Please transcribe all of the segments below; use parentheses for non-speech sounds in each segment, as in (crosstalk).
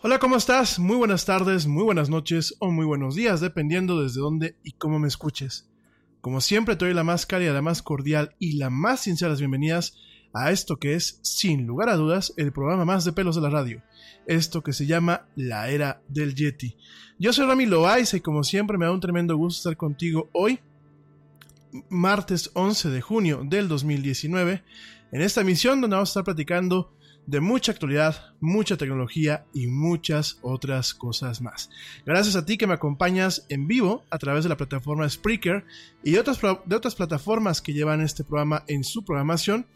Hola, ¿cómo estás? Muy buenas tardes, muy buenas noches o muy buenos días, dependiendo desde dónde y cómo me escuches. Como siempre, te doy la más cálida, la más cordial y la más sinceras bienvenidas a esto que es, sin lugar a dudas, el programa más de pelos de la radio. Esto que se llama La Era del Yeti. Yo soy Rami Loaiza y como siempre me da un tremendo gusto estar contigo hoy, martes 11 de junio del 2019, en esta emisión donde vamos a estar platicando de mucha actualidad, mucha tecnología y muchas otras cosas más. Gracias a ti que me acompañas en vivo a través de la plataforma Spreaker y de otras, plataformas que llevan este programa en su programación.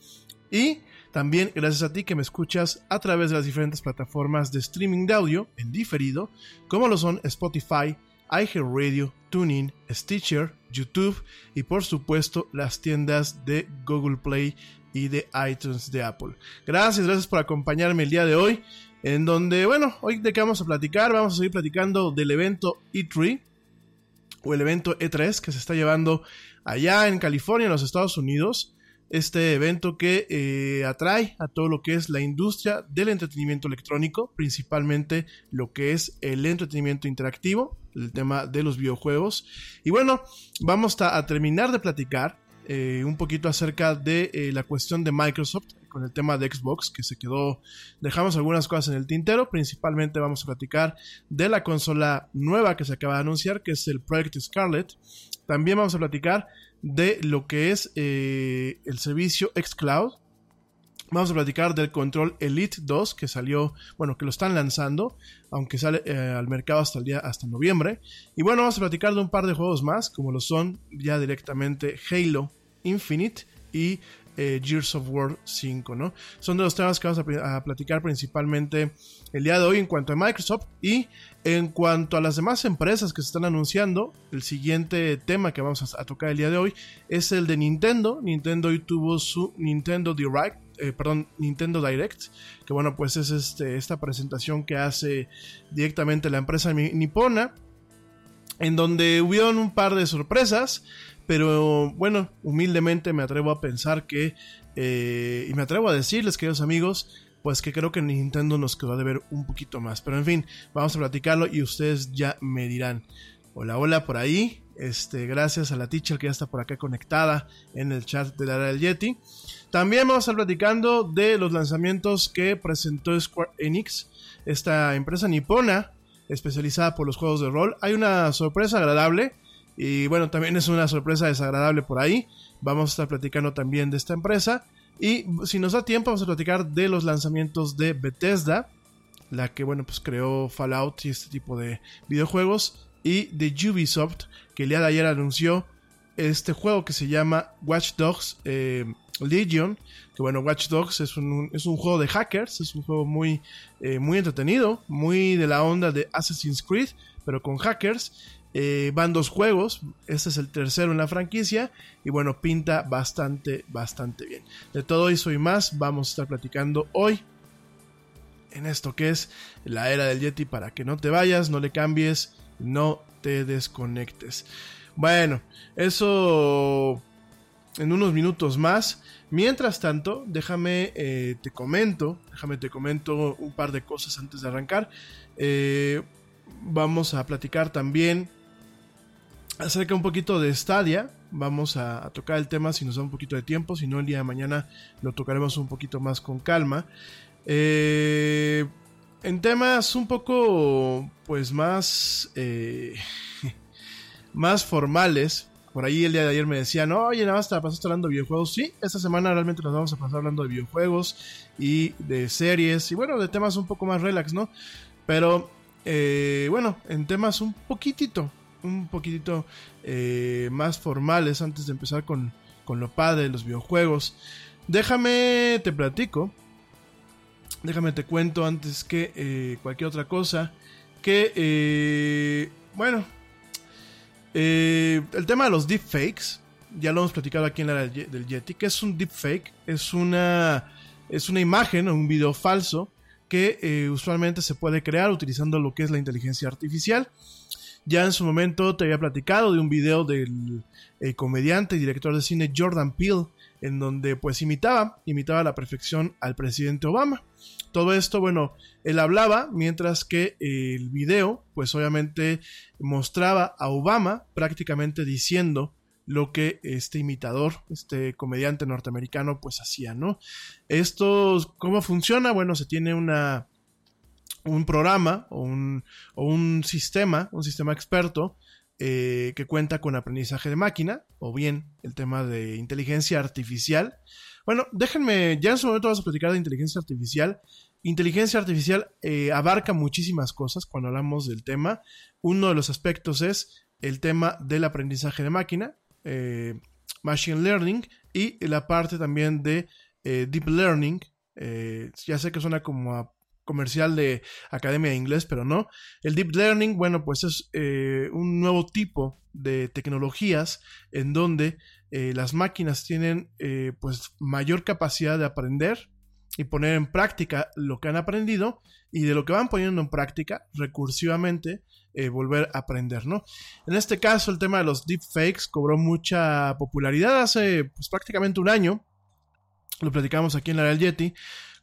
Y también gracias a ti que me escuchas a través de las diferentes plataformas de streaming de audio en diferido, como lo son Spotify, iHeartRadio, TuneIn, Stitcher, YouTube y por supuesto las tiendas de Google Play y de iTunes de Apple. Gracias, gracias por acompañarme el día de hoy, en donde, bueno, hoy de qué vamos a platicar, vamos a seguir platicando del evento E3 o el evento E3 que se está llevando allá en California, en los Estados Unidos. Este evento que eh, atrae a todo lo que es la industria del entretenimiento electrónico, principalmente lo que es el entretenimiento interactivo, el tema de los videojuegos. Y bueno, vamos a terminar de platicar eh, un poquito acerca de eh, la cuestión de Microsoft con el tema de Xbox que se quedó, dejamos algunas cosas en el tintero, principalmente vamos a platicar de la consola nueva que se acaba de anunciar, que es el Project Scarlet, también vamos a platicar de lo que es eh, el servicio xCloud, Vamos a platicar del Control Elite 2 que salió, bueno, que lo están lanzando, aunque sale al mercado hasta el día hasta noviembre. Y bueno, vamos a platicar de un par de juegos más, como lo son ya directamente Halo Infinite y eh, Gears of War 5, ¿no? Son de los temas que vamos a, platicar principalmente el día de hoy en cuanto a Microsoft y en cuanto a las demás empresas que se están anunciando. El siguiente tema que vamos a, tocar el día de hoy es el de Nintendo. Nintendo hoy tuvo su Nintendo Direct, eh, perdón, Nintendo Direct, que bueno, pues es este, esta presentación que hace directamente la empresa nipona, en donde hubieron un par de sorpresas. Pero bueno, humildemente me atrevo a pensar que, eh, y me atrevo a decirles, queridos amigos, pues que creo que Nintendo nos quedó de ver un poquito más. Pero en fin, vamos a platicarlo y ustedes ya me dirán. Hola, hola por ahí. Este, gracias a la teacher que ya está por acá conectada en el chat de la del Yeti. También vamos a estar platicando de los lanzamientos que presentó Square Enix, esta empresa nipona especializada por los juegos de rol. Hay una sorpresa agradable y bueno, también es una sorpresa desagradable por ahí. Vamos a estar platicando también de esta empresa. Y si nos da tiempo, vamos a platicar de los lanzamientos de Bethesda, la que bueno, pues creó Fallout y este tipo de videojuegos. Y de Ubisoft, que el día de ayer anunció este juego que se llama Watch Dogs eh, Legion, que bueno, Watch Dogs es un, es un juego de hackers, es un juego muy, eh, muy entretenido, muy de la onda de Assassin's Creed, pero con hackers. Eh, van dos juegos, este es el tercero en la franquicia y bueno, pinta bastante, bastante bien. De todo eso y más vamos a estar platicando hoy en esto que es la era del Yeti para que no te vayas, no le cambies, no te desconectes. Bueno, eso en unos minutos más. Mientras tanto, déjame eh, te comento, déjame te comento un par de cosas antes de arrancar. Eh, vamos a platicar también acerca un poquito de Stadia. Vamos a, tocar el tema si nos da un poquito de tiempo, si no el día de mañana lo tocaremos un poquito más con calma. Eh, en temas un poco, pues más, eh, (laughs) más formales. Por ahí el día de ayer me decían, oye, nada más te la pasaste hablando de videojuegos. Sí, esta semana realmente nos vamos a pasar hablando de videojuegos y de series y bueno, de temas un poco más relax, ¿no? Pero eh, bueno, en temas un poquitito, un poquitito eh, más formales antes de empezar con, con lo padre de los videojuegos. Déjame, te platico. Déjame te cuento antes que eh, cualquier otra cosa. Que, eh, bueno, el tema de los deepfakes. Ya lo hemos platicado aquí en la del Yeti. que es un deepfake? Es una, es una imagen o un video falso que usualmente se puede crear utilizando lo que es la inteligencia artificial. Ya en su momento te había platicado de un video del eh, comediante y director de cine Jordan Peele, en donde pues imitaba, imitaba a la perfección al presidente Obama. Todo esto, bueno, él hablaba, mientras que el video, pues obviamente mostraba a Obama prácticamente diciendo lo que este imitador, este comediante norteamericano, pues hacía, ¿no? Esto, ¿cómo funciona? Bueno, se tiene una, un programa o un, o un sistema, un sistema experto eh, que cuenta con aprendizaje de máquina o bien el tema de inteligencia artificial. Bueno, déjenme, ya en su momento vamos a platicar de inteligencia artificial. Inteligencia artificial eh, abarca muchísimas cosas cuando hablamos del tema. Uno de los aspectos es el tema del aprendizaje de máquina, eh, machine learning, y la parte también de deep learning. ya sé que suena como a comercial de Academia de Inglés, pero no. El Deep Learning, bueno, pues es eh, un nuevo tipo de tecnologías en donde eh, las máquinas tienen eh, pues mayor capacidad de aprender y poner en práctica lo que han aprendido y de lo que van poniendo en práctica recursivamente volver a aprender, ¿no? En este caso el tema de los deepfakes cobró mucha popularidad hace pues, prácticamente un año, lo platicamos aquí en la Real Yeti,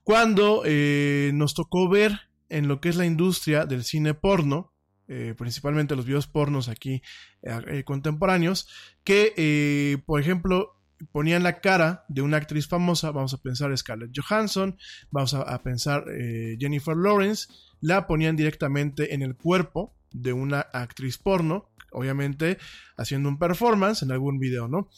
cuando eh, nos tocó ver en lo que es la industria del cine porno, eh, principalmente los videos pornos aquí eh, contemporáneos, que, por ejemplo, ponían la cara de una actriz famosa, vamos a pensar Scarlett Johansson, vamos a, a pensar Jennifer Lawrence, la ponían directamente en el cuerpo de una actriz porno, obviamente haciendo un performance en algún video, ¿no?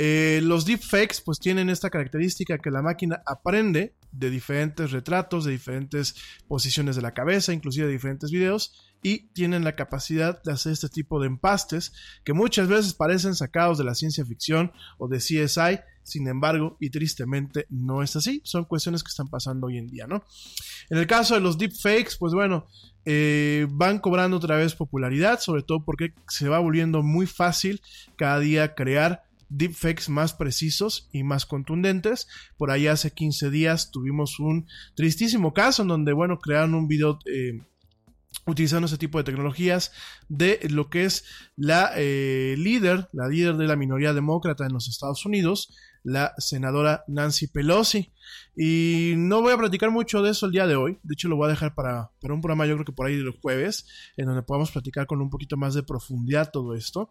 Eh, los deepfakes pues tienen esta característica que la máquina aprende de diferentes retratos, de diferentes posiciones de la cabeza, inclusive de diferentes videos, y tienen la capacidad de hacer este tipo de empastes que muchas veces parecen sacados de la ciencia ficción o de CSI, sin embargo, y tristemente no es así, son cuestiones que están pasando hoy en día, ¿no? En el caso de los deepfakes, pues bueno, eh, van cobrando otra vez popularidad, sobre todo porque se va volviendo muy fácil cada día crear deepfakes más precisos y más contundentes. Por ahí hace 15 días tuvimos un tristísimo caso en donde, bueno, crearon un video eh, utilizando ese tipo de tecnologías de lo que es la eh, líder, la líder de la minoría demócrata en los Estados Unidos, la senadora Nancy Pelosi. Y no voy a platicar mucho de eso el día de hoy, de hecho lo voy a dejar para, para un programa yo creo que por ahí del jueves, en donde podamos platicar con un poquito más de profundidad todo esto.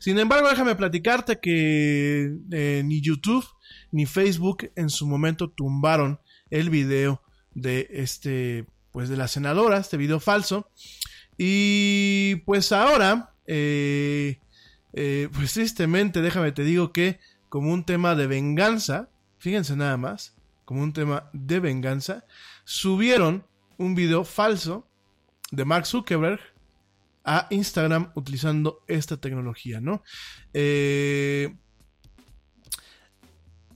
Sin embargo, déjame platicarte que eh, ni YouTube ni Facebook en su momento tumbaron el video de este pues de la senadora, este video falso. Y pues ahora, eh, eh, pues tristemente, déjame te digo que como un tema de venganza, fíjense nada más, como un tema de venganza, subieron un video falso de Mark Zuckerberg a Instagram utilizando esta tecnología, ¿no? Eh,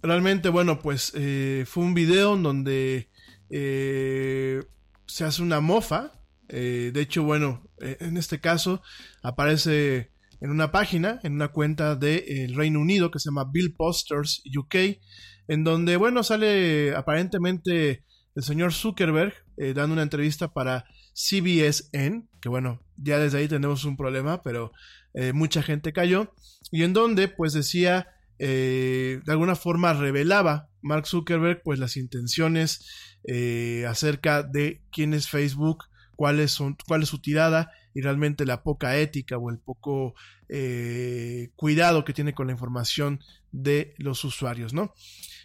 realmente, bueno, pues eh, fue un video en donde eh, se hace una mofa. Eh, de hecho, bueno, en este caso aparece en una página, en una cuenta del Reino Unido que se llama Bill Posters UK, en donde, bueno, sale aparentemente el señor Zuckerberg eh, dando una entrevista para CBSN, que bueno, ya desde ahí tenemos un problema, pero eh, mucha gente cayó, y en donde pues decía, eh, de alguna forma revelaba Mark Zuckerberg pues las intenciones eh, acerca de quién es Facebook, cuáles son, cuál es su tirada y realmente la poca ética o el poco eh, cuidado que tiene con la información de los usuarios, ¿no?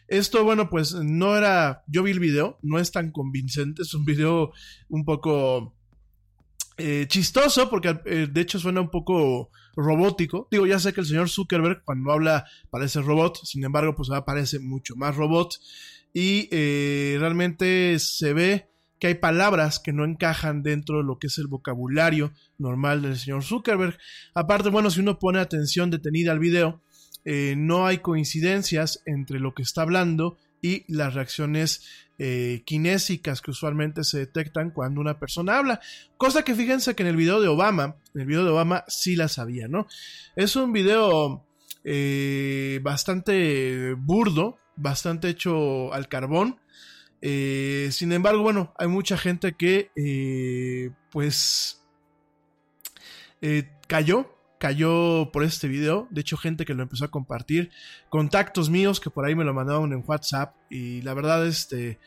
Esto, bueno, pues no era. Yo vi el video, no es tan convincente, es un video un poco eh, chistoso, porque eh, de hecho suena un poco robótico. Digo, ya sé que el señor Zuckerberg cuando habla parece robot, sin embargo, pues ahora parece mucho más robot. Y realmente se ve que hay palabras que no encajan dentro de lo que es el vocabulario normal del señor Zuckerberg. Aparte, bueno, si uno pone atención detenida al video, eh, no hay coincidencias entre lo que está hablando y las reacciones eh, kinésicas que usualmente se detectan cuando una persona habla. Cosa que fíjense que en el video de Obama, en el video de Obama sí la sabía, ¿no? Es un video eh, bastante burdo, bastante hecho al carbón. Eh, sin embargo, bueno, hay mucha gente que eh, pues eh, cayó, cayó por este video. De hecho, gente que lo empezó a compartir. Contactos míos que por ahí me lo mandaron en WhatsApp. Y la verdad, este.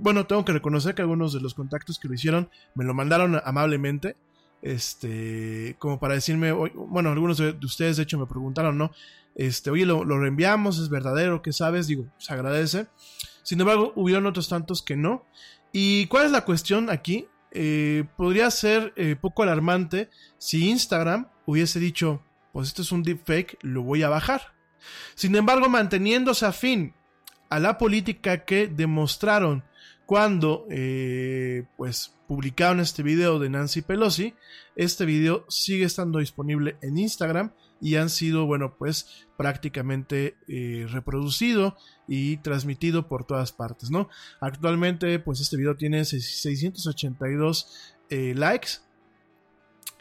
bueno, tengo que reconocer que algunos de los contactos que lo hicieron me lo mandaron amablemente. Este, como para decirme, bueno, algunos de ustedes de hecho me preguntaron, ¿no? Este, oye, lo, lo reenviamos, es verdadero, ¿qué sabes? Digo, se agradece. Sin embargo, hubieron otros tantos que no. ¿Y cuál es la cuestión aquí? Eh, podría ser eh, poco alarmante si Instagram hubiese dicho, pues esto es un deepfake, lo voy a bajar. Sin embargo, manteniéndose afín a la política que demostraron cuando eh, pues publicaron este video de Nancy Pelosi, este video sigue estando disponible en Instagram y han sido, bueno, pues prácticamente eh, reproducido y transmitido por todas partes, ¿no? Actualmente, pues este video tiene 682 eh, likes.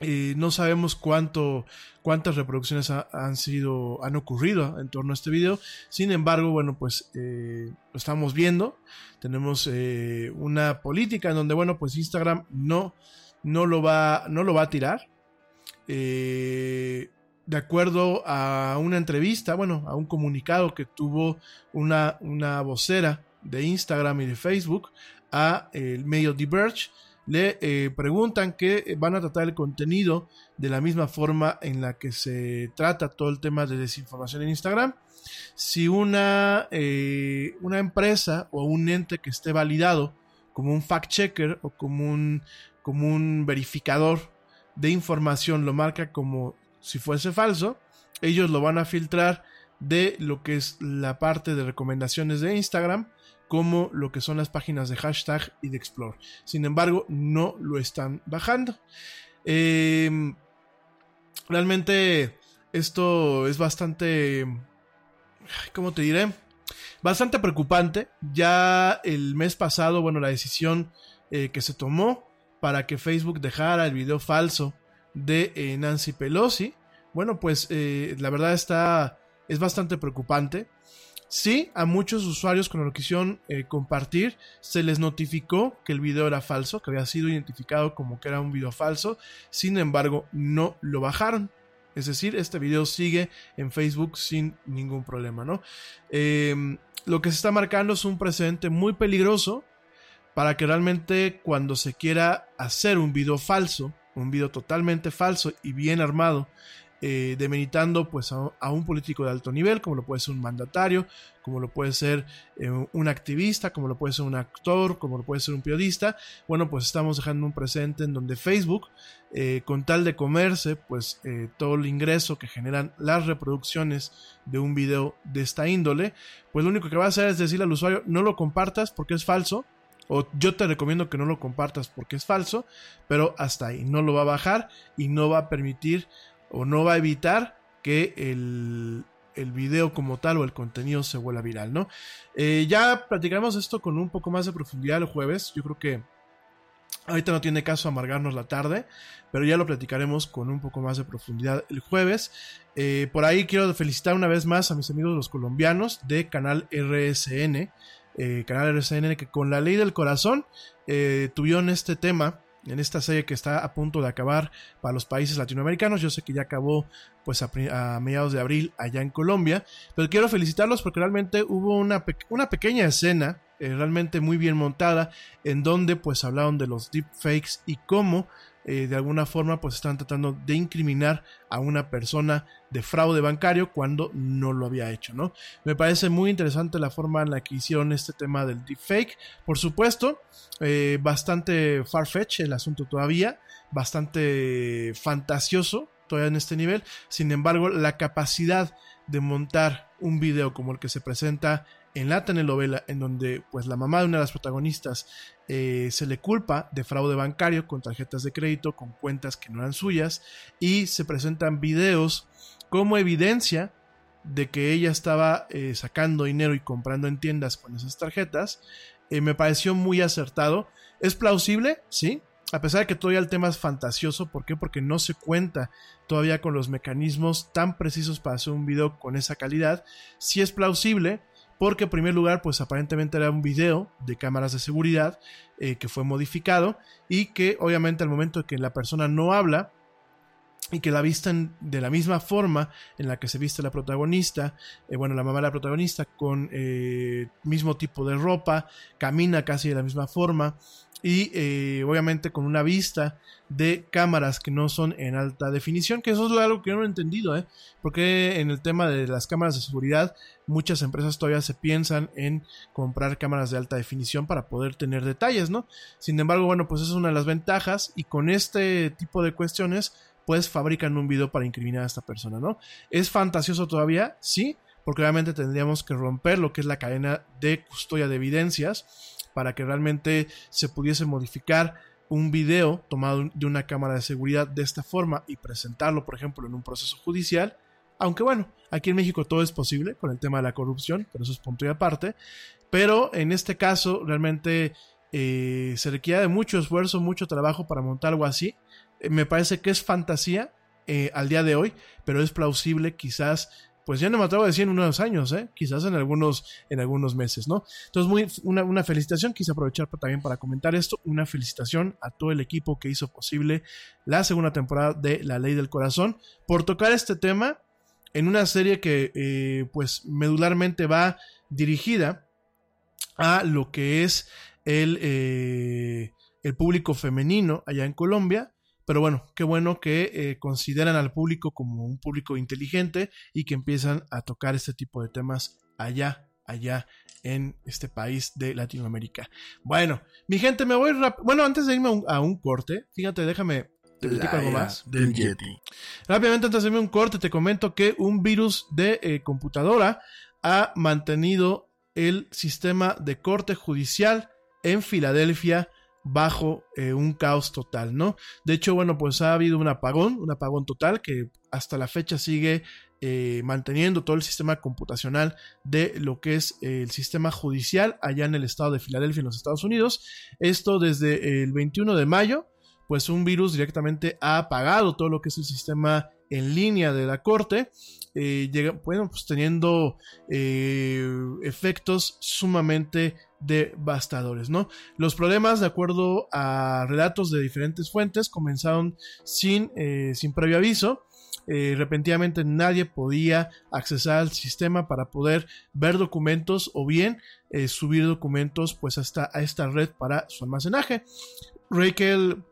Eh, no sabemos cuánto, cuántas reproducciones ha- han sido, han ocurrido en torno a este video. Sin embargo, bueno, pues lo estamos viendo. Tenemos una política en donde, bueno, pues Instagram no, no lo va, no lo va a tirar. Eh, de acuerdo a una entrevista, bueno, a un comunicado que tuvo una, una vocera de Instagram y de Facebook a el medio The Verge, le eh, preguntan que van a tratar el contenido de la misma forma en la que se trata todo el tema de desinformación en Instagram. Si una, eh, una empresa o un ente que esté validado como un fact checker o como un, como un verificador de información lo marca como si fuese falso, ellos lo van a filtrar de lo que es la parte de recomendaciones de Instagram como lo que son las páginas de hashtag y de explore. Sin embargo, no lo están bajando. Eh, realmente esto es bastante... ¿Cómo te diré? Bastante preocupante. Ya el mes pasado, bueno, la decisión eh, que se tomó para que Facebook dejara el video falso de eh, Nancy Pelosi, bueno, pues eh, la verdad está, es bastante preocupante. Sí, a muchos usuarios cuando lo quisieron eh, compartir, se les notificó que el video era falso, que había sido identificado como que era un video falso. Sin embargo, no lo bajaron. Es decir, este video sigue en Facebook sin ningún problema, ¿no? Eh, lo que se está marcando es un precedente muy peligroso para que realmente cuando se quiera hacer un video falso, un video totalmente falso y bien armado, eh, demeritando pues a, un político de alto nivel, como lo puede ser un mandatario, como lo puede ser eh, un activista, como lo puede ser un actor, como lo puede ser un periodista, bueno, pues estamos dejando un presente en donde Facebook, eh, con tal de comerse, pues eh, todo el ingreso que generan las reproducciones de un video de esta índole, pues lo único que va a hacer es decirle al usuario, no lo compartas porque es falso, o yo te recomiendo que no lo compartas porque es falso, pero hasta ahí, no lo va a bajar y no va a permitir o no va a evitar que el, el video como tal o el contenido se vuelva viral, ¿no? Eh, ya platicaremos esto con un poco más de profundidad el jueves. Yo creo que ahorita no tiene caso amargarnos la tarde, pero ya lo platicaremos con un poco más de profundidad el jueves. Eh, por ahí quiero felicitar una vez más a mis amigos los colombianos de Canal RSN. Eh, Canal RSN que con la ley del corazón tuvieron este tema en esta serie que está a punto de acabar para los países latinoamericanos. Yo sé que ya acabó pues a, mediados de abril allá en Colombia, pero quiero felicitarlos porque realmente hubo una, una pequeña escena eh, realmente muy bien montada en donde pues hablaron de los deepfakes y cómo eh, de alguna forma pues están tratando de incriminar a una persona de fraude bancario cuando no lo había hecho, ¿no? Me parece muy interesante la forma en la que hicieron este tema del deepfake. Por supuesto, eh, bastante farfetch el asunto todavía, bastante fantasioso todavía en este nivel. Sin embargo, la capacidad de montar un video como el que se presenta en la telenovela, en donde pues la mamá de una de las protagonistas eh, se le culpa de fraude bancario con tarjetas de crédito, con cuentas que no eran suyas, y se presentan videos como evidencia de que ella estaba eh, sacando dinero y comprando en tiendas con esas tarjetas, eh, me pareció muy acertado. ¿Es plausible? Sí. A pesar de que todavía el tema es fantasioso, ¿por qué? Porque no se cuenta todavía con los mecanismos tan precisos para hacer un video con esa calidad. Si es plausible, porque en primer lugar, pues aparentemente era un video de cámaras de seguridad eh, que fue modificado y que obviamente al momento que la persona no habla, y que la vistan de la misma forma en la que se viste la protagonista, eh, bueno, la mamá de la protagonista, con eh, mismo tipo de ropa, camina casi de la misma forma y eh, obviamente con una vista de cámaras que no son en alta definición, que eso es algo que no he entendido, ¿eh? porque en el tema de las cámaras de seguridad muchas empresas todavía se piensan en comprar cámaras de alta definición para poder tener detalles, ¿no? Sin embargo, bueno, pues esa es una de las ventajas y con este tipo de cuestiones pues fabrican un video para incriminar a esta persona, ¿no? ¿Es fantasioso todavía? Sí, porque obviamente tendríamos que romper lo que es la cadena de custodia de evidencias para que realmente se pudiese modificar un video tomado de una cámara de seguridad de esta forma y presentarlo, por ejemplo, en un proceso judicial. Aunque bueno, aquí en México todo es posible con el tema de la corrupción, pero eso es punto y aparte. Pero en este caso realmente eh, se requiere de mucho esfuerzo, mucho trabajo para montar algo así. Eh, me parece que es fantasía eh, al día de hoy, pero es plausible quizás pues ya no me atrevo a decir en unos años, ¿eh? quizás en algunos, en algunos meses, ¿no? Entonces, muy, una, una felicitación, quise aprovechar también para comentar esto, una felicitación a todo el equipo que hizo posible la segunda temporada de La Ley del Corazón por tocar este tema en una serie que, pues, medularmente va dirigida a lo que es el, el público femenino allá en Colombia, pero bueno, qué bueno que eh, consideran al público como un público inteligente y que empiezan a tocar este tipo de temas allá, allá en este país de Latinoamérica. Bueno, mi gente, me voy rápido. Bueno, antes de irme a un, corte, fíjate, déjame te platico algo más. Del Yeti. Rápidamente, antes de irme a un corte, te comento que un virus de eh, computadora ha mantenido el sistema de corte judicial en Filadelfia bajo eh, un caos total, ¿no? De hecho, bueno, pues ha habido un apagón, un apagón total que hasta la fecha sigue eh, manteniendo todo el sistema computacional de lo que es el sistema judicial allá en el estado de Filadelfia, en los Estados Unidos. Esto desde el 21 de mayo, pues un virus directamente ha apagado todo lo que es el sistema en línea de la corte eh, bueno, pues teniendo efectos sumamente devastadores, ¿no? Los problemas, de acuerdo a relatos de diferentes fuentes, comenzaron sin, eh, sin previo aviso. repentinamente nadie podía accesar al sistema para poder ver documentos o bien subir documentos pues hasta a esta red para su almacenaje. Rachel,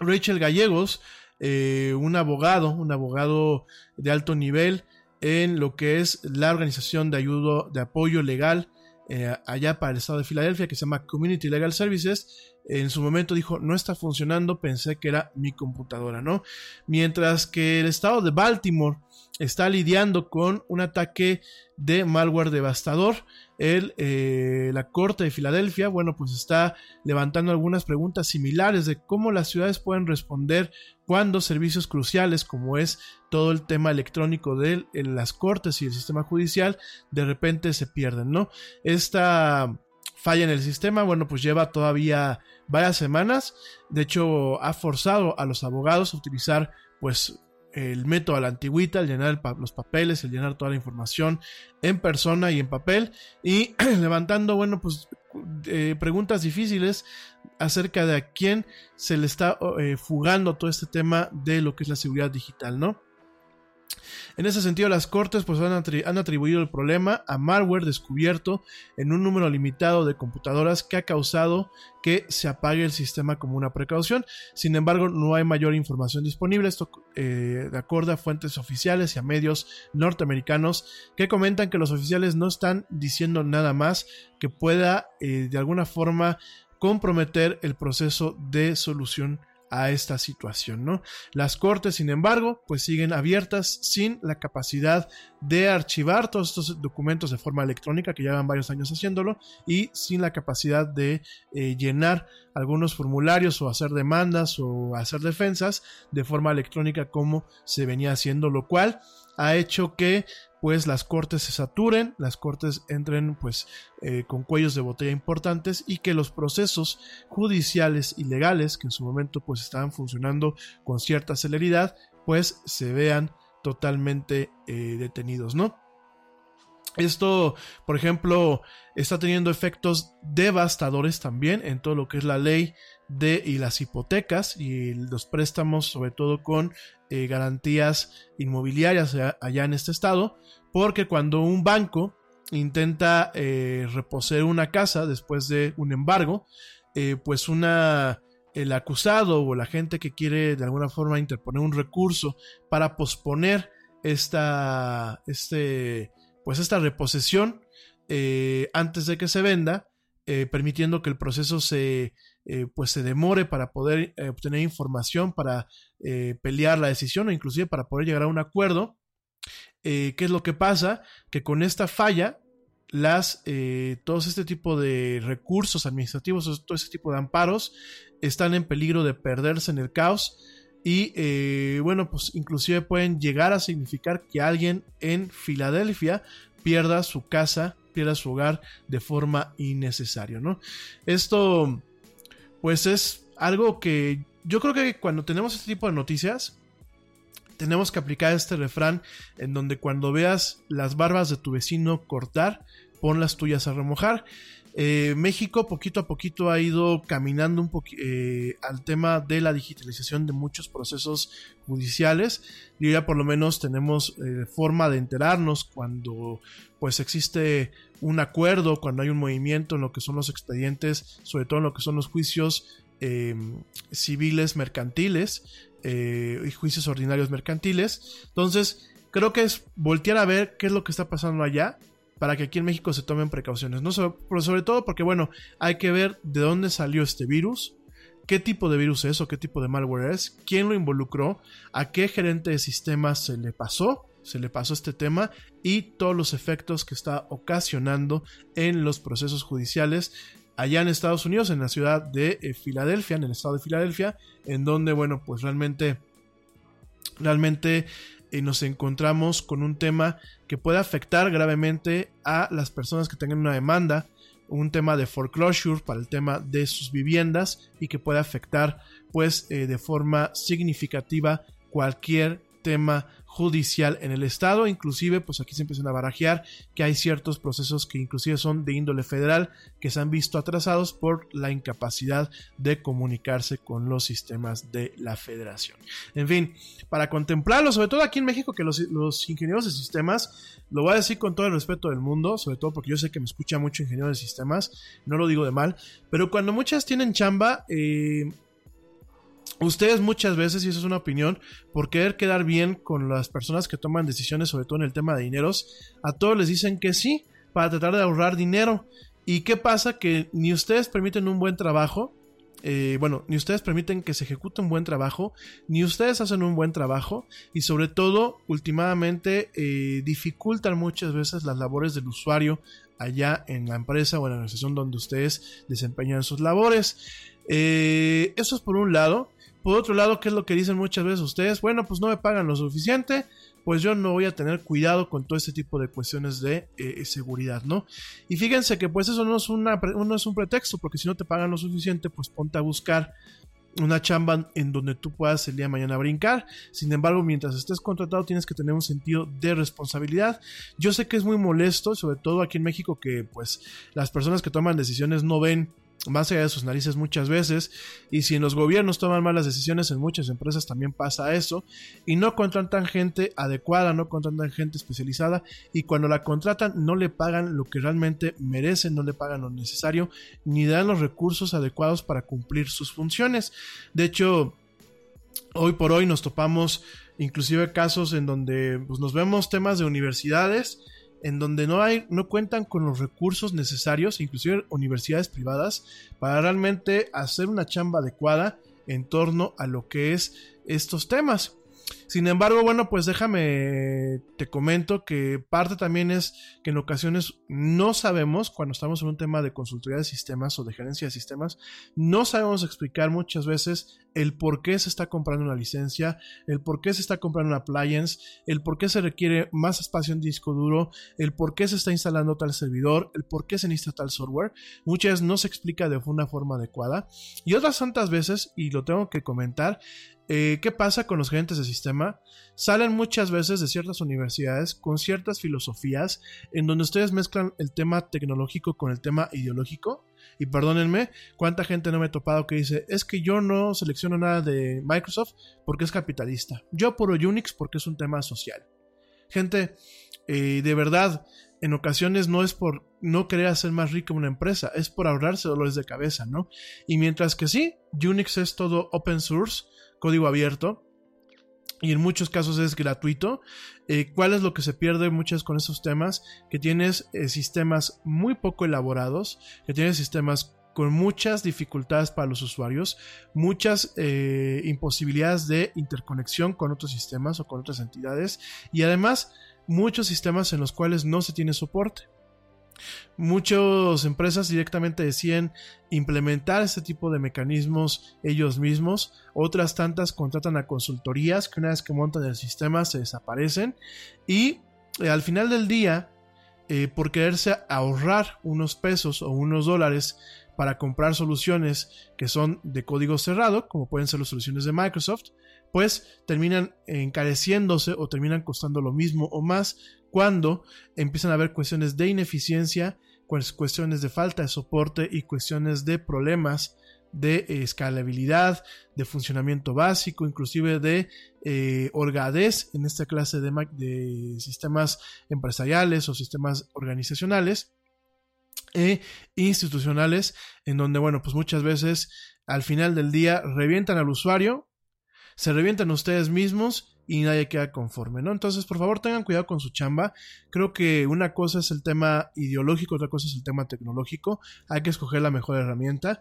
Rachel Gallegos eh, un abogado, un abogado de alto nivel en lo que es la organización de ayuda, de apoyo legal eh, allá para el estado de Filadelfia, que se llama Community Legal Services, en su momento dijo, no está funcionando, pensé que era mi computadora, ¿no? Mientras que el estado de Baltimore está lidiando con un ataque de malware devastador. El, eh, la Corte de Filadelfia, bueno, pues está levantando algunas preguntas similares de cómo las ciudades pueden responder cuando servicios cruciales, como es todo el tema electrónico de las cortes y el sistema judicial, de repente se pierden, ¿no? Esta falla en el sistema, bueno, pues lleva todavía varias semanas. De hecho, ha forzado a los abogados a utilizar, pues, el método a la antigüita, el llenar los papeles, el llenar toda la información en persona y en papel y (clears throat) levantando, bueno, pues eh, preguntas difíciles acerca de a quién se le está eh, fugando todo este tema de lo que es la seguridad digital, ¿no? En ese sentido, las cortes pues, han, atribuido el problema a malware descubierto en un número limitado de computadoras que ha causado que se apague el sistema como una precaución. Sin embargo, no hay mayor información disponible. Esto eh, de acuerdo a fuentes oficiales y a medios norteamericanos que comentan que los oficiales no están diciendo nada más que pueda eh, de alguna forma comprometer el proceso de solución a esta situación, ¿no? Las cortes, sin embargo, pues siguen abiertas sin la capacidad de archivar todos estos documentos de forma electrónica, que llevan varios años haciéndolo, y sin la capacidad de eh, llenar algunos formularios o hacer demandas o hacer defensas de forma electrónica como se venía haciendo, lo cual ha hecho que pues las cortes se saturen, las cortes entren pues eh, con cuellos de botella importantes y que los procesos judiciales y legales que en su momento pues estaban funcionando con cierta celeridad pues se vean totalmente eh, detenidos, ¿no? Esto, por ejemplo, está teniendo efectos devastadores también en todo lo que es la ley de y las hipotecas y los préstamos, sobre todo con eh, garantías inmobiliarias allá en este estado, porque cuando un banco intenta eh, reposer una casa después de un embargo, eh, pues una el acusado o la gente que quiere de alguna forma interponer un recurso para posponer esta, este, pues esta reposesión eh, antes de que se venda, eh, permitiendo que el proceso se, eh, pues se demore para poder obtener información, para pelear la decisión o inclusive para poder llegar a un acuerdo. ¿Qué es lo que pasa? Que con esta falla, las, todos este tipo de recursos administrativos, todo ese tipo de amparos, están en peligro de perderse en el caos y eh, bueno, pues inclusive pueden llegar a significar que alguien en Filadelfia pierda su casa, pierda su hogar de forma innecesaria, ¿no? Esto, pues es algo que yo creo que cuando tenemos este tipo de noticias, tenemos que aplicar este refrán en donde cuando veas las barbas de tu vecino cortar, pon las tuyas a remojar. Eh, México poquito a poquito ha ido caminando un eh, al tema de la digitalización de muchos procesos judiciales y ya por lo menos tenemos eh, forma de enterarnos cuando pues existe un acuerdo, cuando hay un movimiento en lo que son los expedientes, sobre todo en lo que son los juicios civiles mercantiles y juicios ordinarios mercantiles. Entonces, creo que es voltear a ver qué es lo que está pasando allá para que aquí en México se tomen precauciones. No sobre, sobre todo porque, bueno, hay que ver de dónde salió este virus, qué tipo de virus es o qué tipo de malware es, quién lo involucró, a qué gerente de sistemas se le pasó, se le pasó este tema y todos los efectos que está ocasionando en los procesos judiciales allá en Estados Unidos, en la ciudad de eh, Filadelfia, en el estado de Filadelfia, en donde, bueno, pues realmente, realmente nos encontramos con un tema que puede afectar gravemente a las personas que tengan una demanda, un tema de foreclosure para el tema de sus viviendas y que puede afectar pues eh, de forma significativa cualquier tema judicial en el estado, inclusive pues aquí se empiezan a barajear que hay ciertos procesos que inclusive son de índole federal que se han visto atrasados por la incapacidad de comunicarse con los sistemas de la federación. En fin, para contemplarlo, sobre todo aquí en México, que los, ingenieros de sistemas, lo voy a decir con todo el respeto del mundo, sobre todo porque yo sé que me escucha mucho ingeniero de sistemas, no lo digo de mal, pero cuando muchas tienen chamba, eh, Ustedes muchas veces, y eso es una opinión, por querer quedar bien con las personas que toman decisiones, sobre todo en el tema de dineros, a todos les dicen que sí, para tratar de ahorrar dinero. ¿Y qué pasa? Que ni ustedes permiten un buen trabajo, eh, bueno, ni ustedes permiten que se ejecute un buen trabajo, ni ustedes hacen un buen trabajo y sobre todo, últimamente, eh, dificultan muchas veces las labores del usuario allá en la empresa o en la organización donde ustedes desempeñan sus labores. Eh, eso es por un lado. Por otro lado, ¿qué es lo que dicen muchas veces ustedes? Bueno, pues no me pagan lo suficiente, pues yo no voy a tener cuidado con todo este tipo de cuestiones de eh, seguridad, ¿no? Y fíjense que pues eso no es, una, no es un pretexto, porque si no te pagan lo suficiente, pues ponte a buscar una chamba en donde tú puedas el día de mañana brincar. Sin embargo, mientras estés contratado tienes que tener un sentido de responsabilidad. Yo sé que es muy molesto, sobre todo aquí en México, que pues las personas que toman decisiones no ven más allá de sus narices muchas veces. Y si los gobiernos toman malas decisiones, en muchas empresas también pasa eso. Y no contratan gente adecuada, no contratan gente especializada. Y cuando la contratan, no le pagan lo que realmente merecen, no le pagan lo necesario, ni dan los recursos adecuados para cumplir sus funciones. De hecho, hoy por hoy nos topamos inclusive casos en donde pues, nos vemos temas de universidades en donde no hay, no cuentan con los recursos necesarios, inclusive universidades privadas, para realmente hacer una chamba adecuada en torno a lo que es estos temas. Sin embargo, bueno, pues déjame, te comento que parte también es que en ocasiones no sabemos, cuando estamos en un tema de consultoría de sistemas o de gerencia de sistemas, no sabemos explicar muchas veces el por qué se está comprando una licencia, el por qué se está comprando una appliance, el por qué se requiere más espacio en disco duro, el por qué se está instalando tal servidor, el por qué se necesita tal software. Muchas no se explica de una forma adecuada y otras tantas veces, y lo tengo que comentar, eh, ¿Qué pasa con los gerentes de sistema? Salen muchas veces de ciertas universidades con ciertas filosofías en donde ustedes mezclan el tema tecnológico con el tema ideológico. Y perdónenme, cuánta gente no me he topado que dice, es que yo no selecciono nada de Microsoft porque es capitalista. Yo puro Unix porque es un tema social. Gente, eh, de verdad, en ocasiones no es por no querer hacer más rica una empresa, es por ahorrarse dolores de cabeza, ¿no? Y mientras que sí, Unix es todo open source, código abierto y en muchos casos es gratuito. Eh, ¿Cuál es lo que se pierde muchas con estos temas? Que tienes eh, sistemas muy poco elaborados, que tienes sistemas con muchas dificultades para los usuarios, muchas eh, imposibilidades de interconexión con otros sistemas o con otras entidades y además muchos sistemas en los cuales no se tiene soporte. Muchas empresas directamente deciden implementar este tipo de mecanismos ellos mismos. Otras tantas contratan a consultorías que una vez que montan el sistema se desaparecen. Y eh, al final del día, eh, por quererse ahorrar unos pesos o unos dólares para comprar soluciones que son de código cerrado, como pueden ser las soluciones de Microsoft, pues terminan encareciéndose o terminan costando lo mismo o más cuando empiezan a haber cuestiones de ineficiencia, cuestiones de falta de soporte y cuestiones de problemas de escalabilidad, de funcionamiento básico, inclusive de eh, orgadez en esta clase de, de, sistemas empresariales o sistemas organizacionales e institucionales, en donde, bueno, pues muchas veces al final del día revientan al usuario, se revientan ustedes mismos y nadie queda conforme, ¿no? Entonces, por favor, tengan cuidado con su chamba. Creo que una cosa es el tema ideológico, otra cosa es el tema tecnológico. Hay que escoger la mejor herramienta.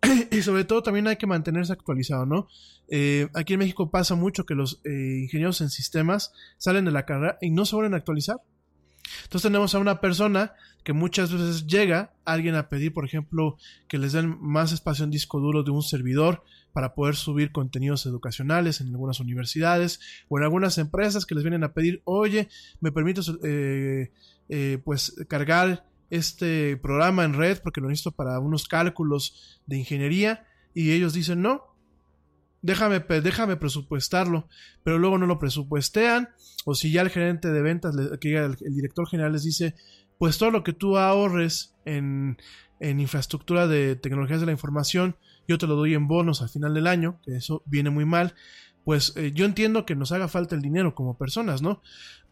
(clears throat) y sobre todo también hay que mantenerse actualizado, ¿no? Eh, aquí en México pasa mucho que los eh, ingenieros en sistemas salen de la carrera y no se vuelven a actualizar. Entonces tenemos a una persona que muchas veces llega alguien a pedir, por ejemplo, que les den más espacio en disco duro de un servidor para poder subir contenidos educacionales en algunas universidades o en algunas empresas que les vienen a pedir, oye, me permites eh, eh, pues cargar este programa en red porque lo necesito para unos cálculos de ingeniería y ellos dicen no. Déjame, déjame presupuestarlo, pero luego no lo presupuestean, o si ya el gerente de ventas, el, el director general les dice, pues todo lo que tú ahorres en, en infraestructura de tecnologías de la información, yo te lo doy en bonos al final del año, que eso viene muy mal, pues eh, yo entiendo que nos haga falta el dinero como personas, ¿no?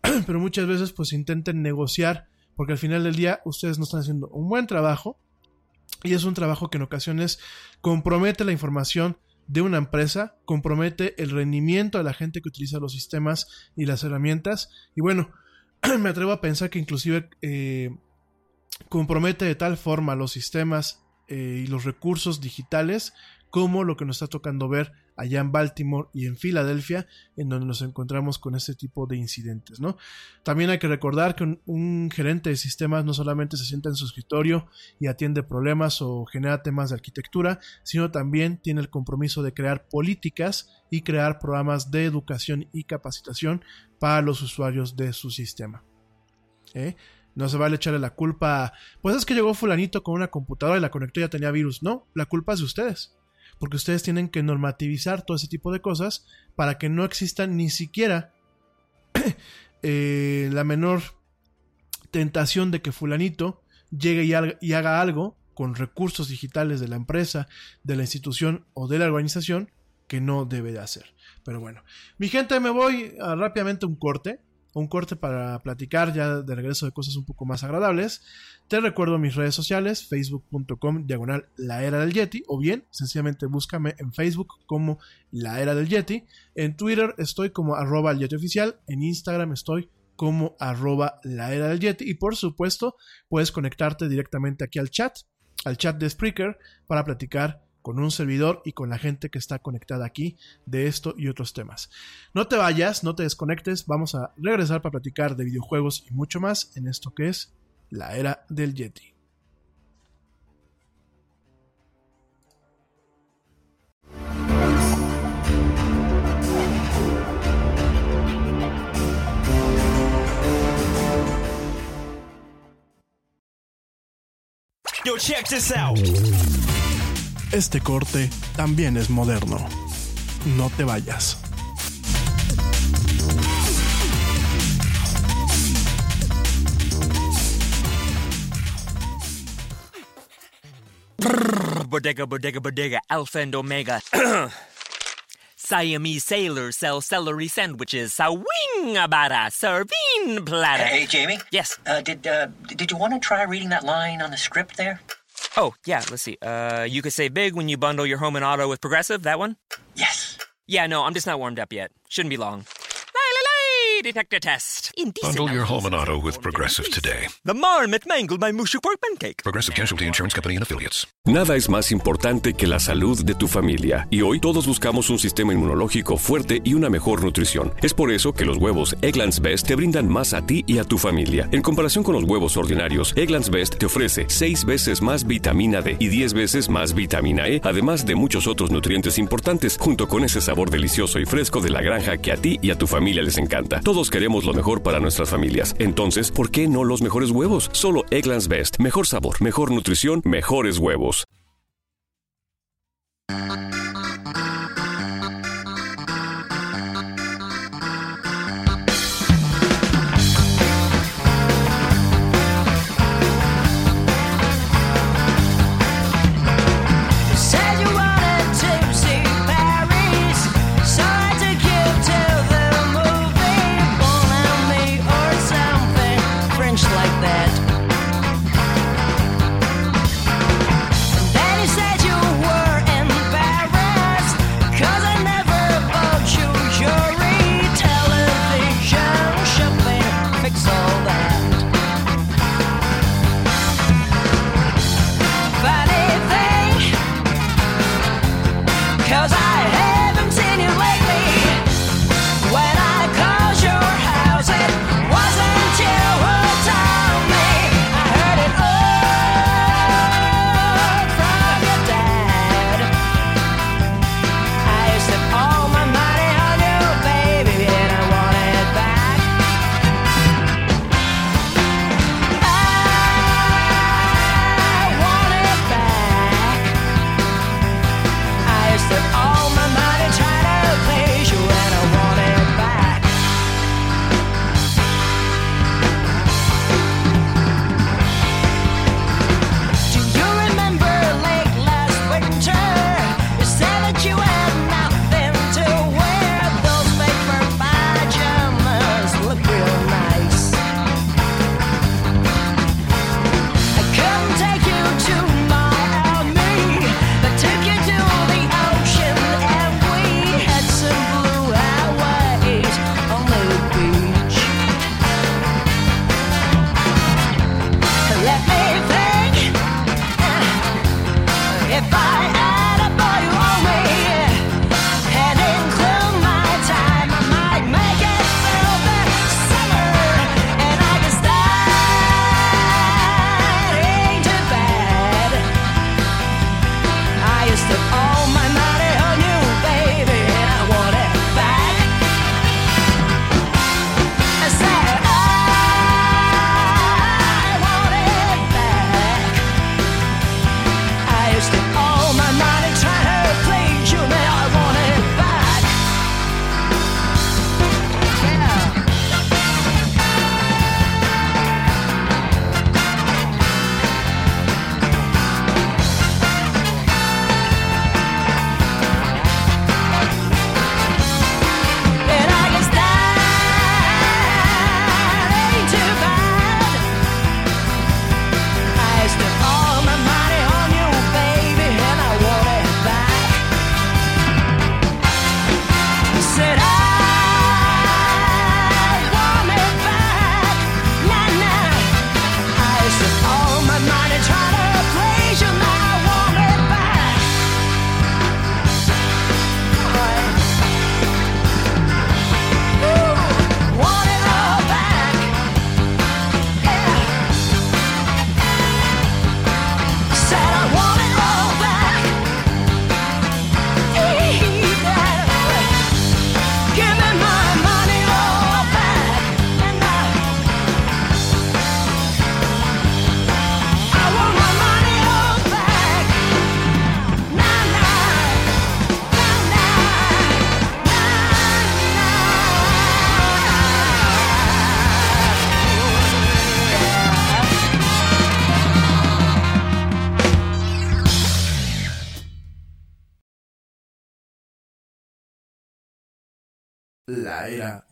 (clears throat) Pero muchas veces pues intenten negociar, porque al final del día ustedes no están haciendo un buen trabajo y es un trabajo que en ocasiones compromete la información de una empresa, compromete el rendimiento de la gente que utiliza los sistemas y las herramientas y bueno, (clears throat) me atrevo a pensar que inclusive eh, compromete de tal forma los sistemas eh, y los recursos digitales como lo que nos está tocando ver allá en Baltimore y en Filadelfia, en donde nos encontramos con este tipo de incidentes, ¿no? También hay que recordar que un, gerente de sistemas no solamente se sienta en su escritorio y atiende problemas o genera temas de arquitectura, sino también tiene el compromiso de crear políticas y crear programas de educación y capacitación para los usuarios de su sistema. ¿Eh? No se vale echarle la culpa. Pues es que llegó fulanito con una computadora y la conectó y ya tenía virus. No, la culpa es de ustedes porque ustedes tienen que normativizar todo ese tipo de cosas para que no exista ni siquiera (clears throat) eh, la menor tentación de que fulanito llegue y, haga algo con recursos digitales de la empresa, de la institución o de la organización que no debe de hacer. Pero bueno, mi gente, me voy a rápidamente un corte un corte para platicar ya de regreso de cosas un poco más agradables. Te recuerdo mis redes sociales, facebook.com diagonal la era del Yeti, o bien sencillamente búscame en Facebook como la era del Yeti. En Twitter estoy como arroba el Yeti oficial, en Instagram estoy como arroba la era del Yeti y por supuesto puedes conectarte directamente aquí al chat, al chat de Spreaker para platicar con un servidor y con la gente que está conectada aquí de esto y otros temas. No te vayas, no te desconectes, vamos a regresar para platicar de videojuegos y mucho más en esto que es la era del Yeti. Yo, check this out. Este corte también es moderno. No te vayas. bodega, bodega, bodega, alpha and omega. (clears throat) Siamese sailors sell celery sandwiches. Sawing abada, serving platter. Hey, Jamie. Yes. Uh, did uh, did you want to try reading that line on the script there? Oh, yeah, let's see. Uh, you could save big when you bundle your home and auto with Progressive, that one? Yes. Yeah, no, I'm just not warmed up yet. Shouldn't be long. Detector test. Indecent Bundle your home and auto with Progressive today. The marmot mangled my mushy pork pancake. Progressive Casualty Insurance Company and Affiliates. Nada es más importante que la salud de tu familia. Y hoy todos buscamos un sistema inmunológico fuerte y una mejor nutrición. Es por eso que los huevos Egglands Best te brindan más a ti y a tu familia. En comparación con los huevos ordinarios, Egglands Best te ofrece 6 veces más vitamina D y 10 veces más vitamina E, además de muchos otros nutrientes importantes, junto con ese sabor delicioso y fresco de la granja que a ti y a tu familia les encanta. Todos queremos lo mejor para nuestras familias. Entonces, ¿por qué no los mejores huevos? Solo Egglands Best. Mejor sabor, mejor nutrición, mejores huevos.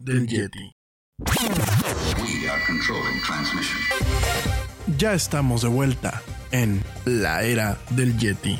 Del Yeti. We are controlling transmission. Ya estamos de vuelta en la era del Yeti.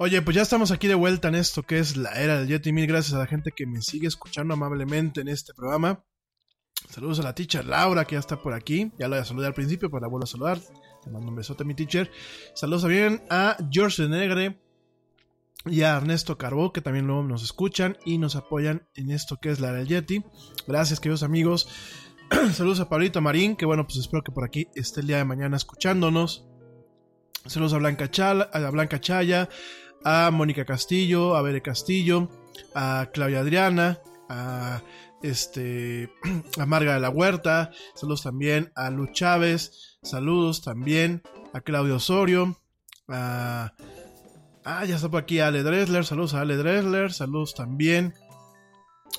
Oye, pues ya estamos aquí de vuelta en esto que es la era del Yeti. Mil gracias a la gente que me sigue escuchando amablemente en este programa. Saludos a la teacher Laura, que ya está por aquí. Ya la saludé al principio, pero la vuelvo a saludar. Te mando un besote, mi teacher. Saludos también a George Negre y a Ernesto Carbó, que también luego nos escuchan y nos apoyan en esto que es la era del Yeti. Gracias, queridos amigos. (clears throat) Saludos a Pablito Marín, que bueno, pues espero que por aquí esté el día de mañana escuchándonos. Saludos a Blanca, Chala, a Blanca Chaya, a Mónica Castillo, a Bere Castillo, a Claudia Adriana, a este (clears throat) a Marga de la Huerta, saludos también a Lu Chávez, saludos también a Claudio Osorio, a Ah, ya está por aquí Ale Dresler, saludos a Ale Dresler, saludos también.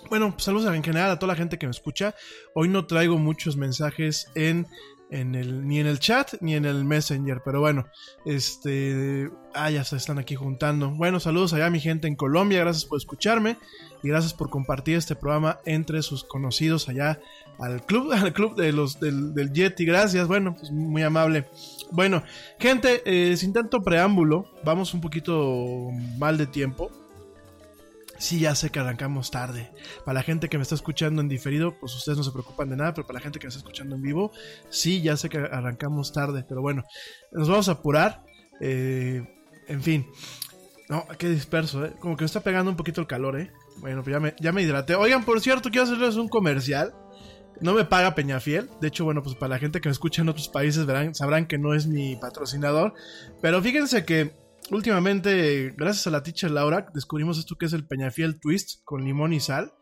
Bueno, saludos en general a toda la gente que me escucha. Hoy no traigo muchos mensajes en en el, ni en el chat ni en el Messenger. Pero bueno, este. Ah, ya se están aquí juntando. Bueno, saludos allá mi gente en Colombia. Gracias por escucharme. Y gracias por compartir este programa entre sus conocidos allá al club, (laughs) al club de los del, del Yeti. Gracias. Bueno, pues muy amable. Bueno, gente, eh, sin tanto preámbulo, vamos un poquito mal de tiempo. Sí, ya sé que arrancamos tarde. Para la gente que me está escuchando en diferido, pues ustedes no se preocupan de nada, pero para la gente que me está escuchando en vivo, sí, ya sé que arrancamos tarde, pero bueno, nos vamos a apurar. Eh, en fin, no, qué disperso, ¿eh? Como que me está pegando un poquito el calor, ¿eh? Bueno, pues ya me, ya me hidraté. Oigan, por cierto, quiero hacerles un comercial. No me paga Peñafiel. De hecho, bueno, pues para la gente que me escucha en otros países verán, sabrán que no es mi patrocinador. Pero fíjense que últimamente, gracias a la teacher Laura, descubrimos esto que es el Peñafiel Twist con limón y sal.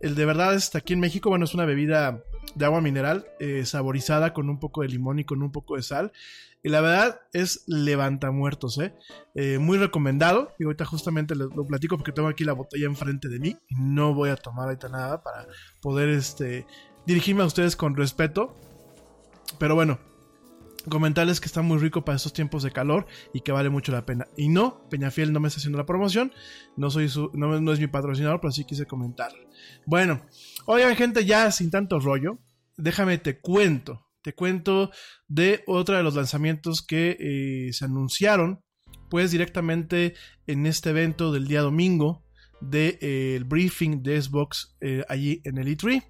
El de verdad está aquí en México, bueno, es una bebida de agua mineral eh, saborizada con un poco de limón y con un poco de sal. Y la verdad es levanta muertos, ¿eh? ¿eh? muy recomendado. Y ahorita justamente lo, lo, platico porque tengo aquí la botella enfrente de mí y no voy a tomar ahorita nada para poder este, dirigirme a ustedes con respeto. Pero bueno, comentarles que está muy rico para estos tiempos de calor y que vale mucho la pena. Y no, Peñafiel no me está haciendo la promoción, no, soy su, no, es mi patrocinador, pero sí quise comentar. Bueno, oigan gente, ya sin tanto rollo, déjame te cuento, te cuento de otro de los lanzamientos que eh, se anunciaron, pues directamente en este evento del día domingo del de, eh, briefing de Xbox eh, allí en el E3.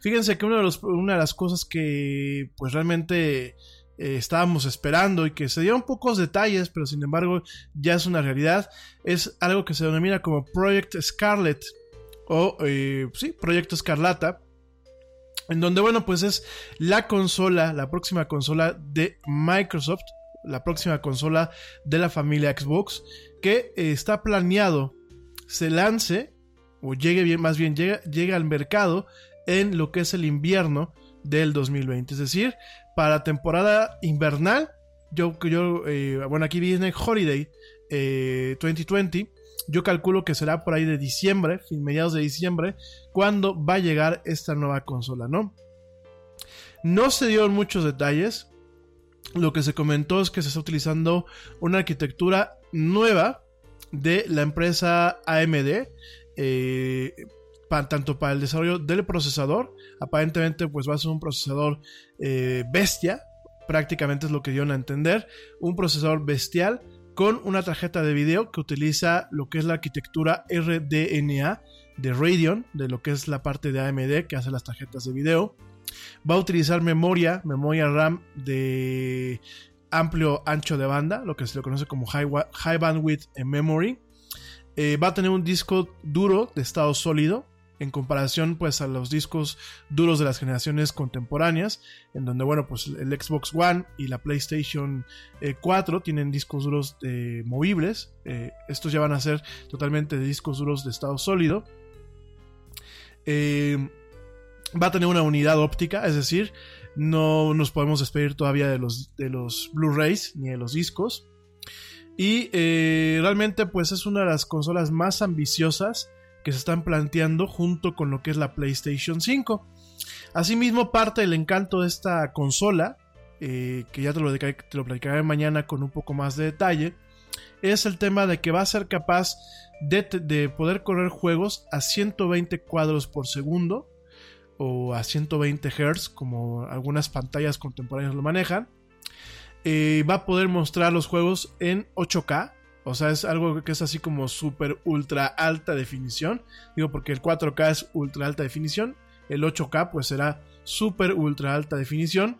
Fíjense que uno de los, una de las cosas que pues realmente eh, estábamos esperando y que se dieron pocos detalles, pero sin embargo ya es una realidad, es algo que se denomina como Project Scarlet o eh, sí, Proyecto Escarlata. En donde, bueno, pues es la consola, la próxima consola de Microsoft, la próxima consola de la familia Xbox, que eh, está planeado se lance, o llegue bien, más bien llega, llega al mercado en lo que es el invierno del 2020. Es decir, para temporada invernal, yo, eh, bueno, aquí viene Holiday eh, 2020. Yo calculo que será por ahí de diciembre, mediados de diciembre, cuando va a llegar esta nueva consola, ¿no? No se dieron muchos detalles. Lo que se comentó es que se está utilizando una arquitectura nueva de la empresa AMD. Eh, tanto para el desarrollo del procesador, aparentemente pues va a ser un procesador eh, bestia, prácticamente es lo que dieron a entender, un procesador bestial con una tarjeta de video que utiliza lo que es la arquitectura RDNA de Radeon, de lo que es la parte de AMD que hace las tarjetas de video. Va a utilizar memoria, memoria RAM de amplio ancho de banda, lo que se le conoce como High, high Bandwidth Memory. Eh, va a tener un disco duro de estado sólido, en comparación pues a los discos duros de las generaciones contemporáneas, en donde bueno pues el Xbox One y la PlayStation 4 eh, tienen discos duros eh, movibles, eh, estos ya van a ser totalmente de discos duros de estado sólido. va a tener una unidad óptica, es decir, no nos podemos despedir todavía de los, de los Blu-rays ni de los discos. Y realmente pues es una de las consolas más ambiciosas que se están planteando junto con lo que es la PlayStation 5. Asimismo, parte del encanto de esta consola, eh, que ya te lo, te lo platicaré mañana con un poco más de detalle, es el tema de que va a ser capaz de, de, poder correr juegos a 120 cuadros por segundo o a 120 Hz, como algunas pantallas contemporáneas lo manejan. Eh, va a poder mostrar los juegos en 8K, o sea, es algo que es así como súper ultra alta definición. Digo, porque el 4K es ultra alta definición. El 8K pues será súper ultra alta definición.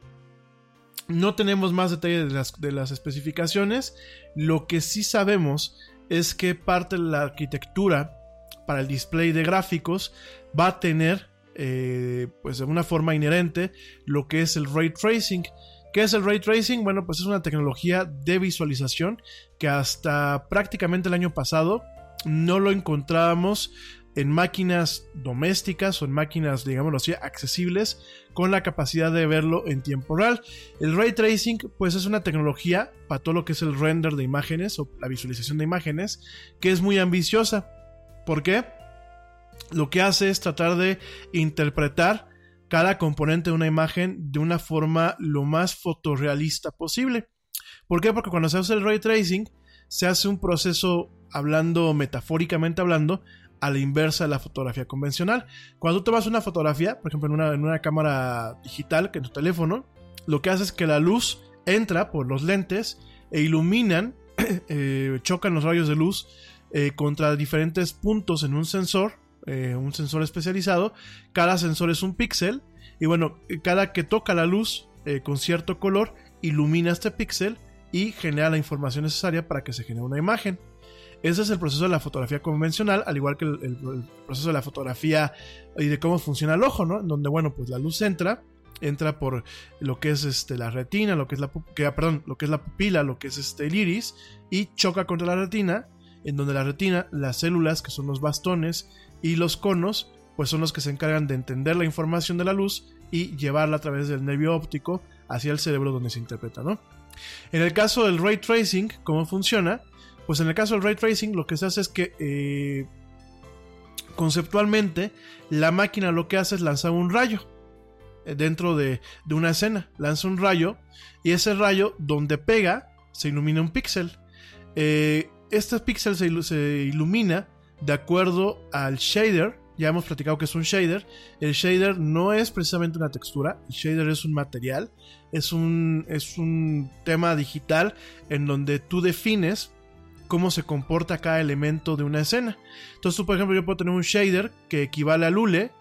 No tenemos más detalles de las, de las especificaciones. Lo que sí sabemos es que parte de la arquitectura para el display de gráficos va a tener, eh, pues de una forma inherente, lo que es el ray tracing. ¿Qué es el ray tracing? Bueno, pues es una tecnología de visualización que hasta prácticamente el año pasado no lo encontrábamos en máquinas domésticas o en máquinas, digámoslo así, accesibles con la capacidad de verlo en tiempo real. El ray tracing, pues es una tecnología para todo lo que es el render de imágenes o la visualización de imágenes, que es muy ambiciosa. ¿Por qué? Lo que hace es tratar de interpretar cada componente de una imagen de una forma lo más fotorrealista posible. ¿Por qué? Porque cuando se hace el ray tracing, se hace un proceso, hablando metafóricamente hablando, a la inversa de la fotografía convencional. Cuando tú tomas una fotografía, por ejemplo, en una, en una cámara digital, que en tu teléfono, lo que hace es que la luz entra por los lentes e iluminan, (clears throat) eh, chocan los rayos de luz eh, contra diferentes puntos en un sensor eh, un sensor especializado. Cada sensor es un píxel. Y bueno, cada que toca la luz eh, con cierto color, ilumina este píxel y genera la información necesaria para que se genere una imagen. Ese es el proceso de la fotografía convencional, al igual que el, proceso de la fotografía y de cómo funciona el ojo, ¿no? Donde, bueno, pues la luz entra, entra por lo que es este, la retina, lo que es la, que, perdón, lo que es la pupila, lo que es este, el iris, y choca contra la retina, en donde la retina, las células, que son los bastones, y los conos pues son los que se encargan de entender la información de la luz y llevarla a través del nervio óptico hacia el cerebro donde se interpreta, ¿no? En el caso del ray tracing, ¿cómo funciona? Pues en el caso del ray tracing lo que se hace es que eh, conceptualmente la máquina lo que hace es lanzar un rayo eh, dentro de, de una escena, lanza un rayo y ese rayo donde pega se ilumina un píxel. Eh, este píxel se, ilu- se ilumina de acuerdo al shader. Ya hemos platicado que es un shader. El shader no es precisamente una textura. El shader es un material. Es un, es un tema digital en donde tú defines cómo se comporta cada elemento de una escena. Entonces por ejemplo, yo puedo tener un shader que equivale al hule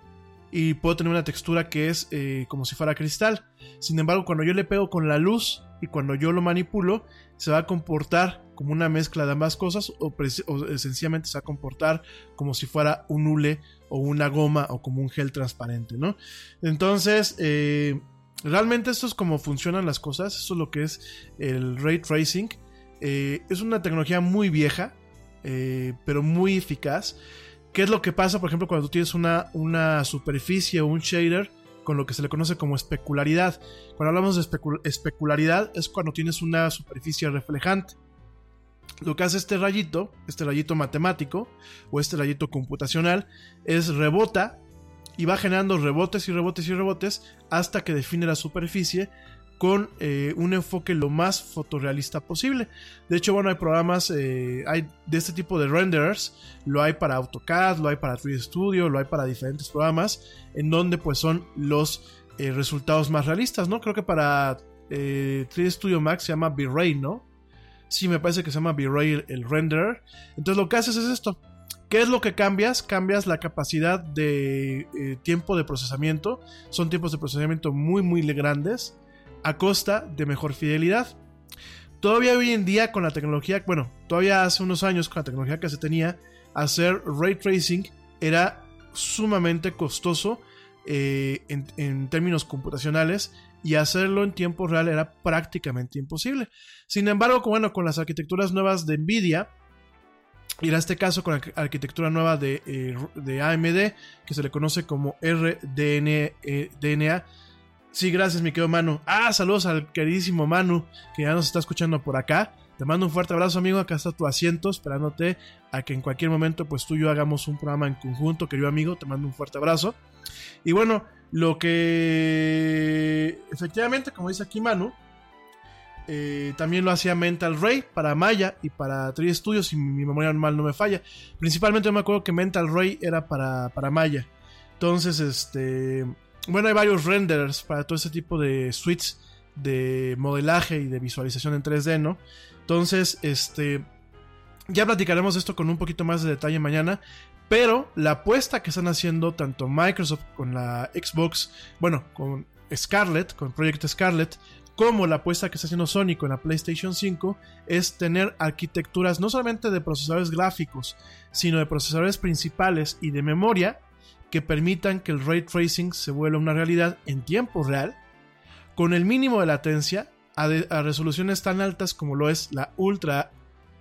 y puedo tener una textura que es eh, como si fuera cristal. Sin embargo, cuando yo le pego con la luz y cuando yo lo manipulo, se va a comportar como una mezcla de ambas cosas o, o, sencillamente se va a comportar como si fuera un hule o una goma o como un gel transparente, ¿no? Entonces, eh, realmente esto es como funcionan las cosas, eso es lo que es el ray tracing. Eh, es una tecnología muy vieja, eh, pero muy eficaz. ¿Qué es lo que pasa, por ejemplo, cuando tú tienes una, una superficie o un shader con lo que se le conoce como especularidad? Cuando hablamos de especu- especularidad es cuando tienes una superficie reflejante. Lo que hace este rayito, este rayito matemático o este rayito computacional, es rebota y va generando rebotes y rebotes y rebotes hasta que define la superficie con eh, un enfoque lo más fotorrealista posible. De hecho, bueno, hay programas eh, hay de este tipo de renderers, lo hay para AutoCAD, lo hay para 3D Studio, lo hay para diferentes programas, en donde pues son los eh, resultados más realistas, ¿no? Creo que para eh, 3D Studio Max se llama V-Ray, ¿no? Sí, me parece que se llama V-Ray el, el renderer. Entonces lo que haces es esto. ¿Qué es lo que cambias? Cambias la capacidad de tiempo de procesamiento. Son tiempos de procesamiento muy, muy grandes a costa de mejor fidelidad. Todavía hoy en día con la tecnología, bueno, todavía hace unos años con la tecnología que se tenía, hacer ray tracing era sumamente costoso eh, en, términos computacionales y hacerlo en tiempo real era prácticamente imposible. Sin embargo, bueno, con las arquitecturas nuevas de Nvidia, y en este caso con la arqu- arquitectura nueva de, eh, AMD, que se le conoce como RDNA. DNA. Sí, gracias, mi querido Manu. Ah, saludos al queridísimo Manu, que ya nos está escuchando por acá. Te mando un fuerte abrazo, amigo. Acá está tu asiento, esperándote a que en cualquier momento, pues tú y yo hagamos un programa en conjunto, querido amigo. Te mando un fuerte abrazo. Y bueno, lo que efectivamente, como dice aquí Manu, eh, también lo hacía Mental Ray para Maya y para 3D Studio, si mi memoria mal no me falla. Principalmente me acuerdo que Mental Ray era para, para Maya. Entonces, este. Bueno, hay varios renderers para todo ese tipo de suites de modelaje y de visualización en 3D, ¿no? Entonces, este. Ya platicaremos esto con un poquito más de detalle mañana. Pero la apuesta que están haciendo tanto Microsoft con la Xbox, bueno, con Scarlett, con Project Scarlett, como la apuesta que está haciendo Sony con la PlayStation 5 es tener arquitecturas no solamente de procesadores gráficos, sino de procesadores principales y de memoria que permitan que el ray tracing se vuelva una realidad en tiempo real, con el mínimo de latencia, a, resoluciones tan altas como lo es la ultra,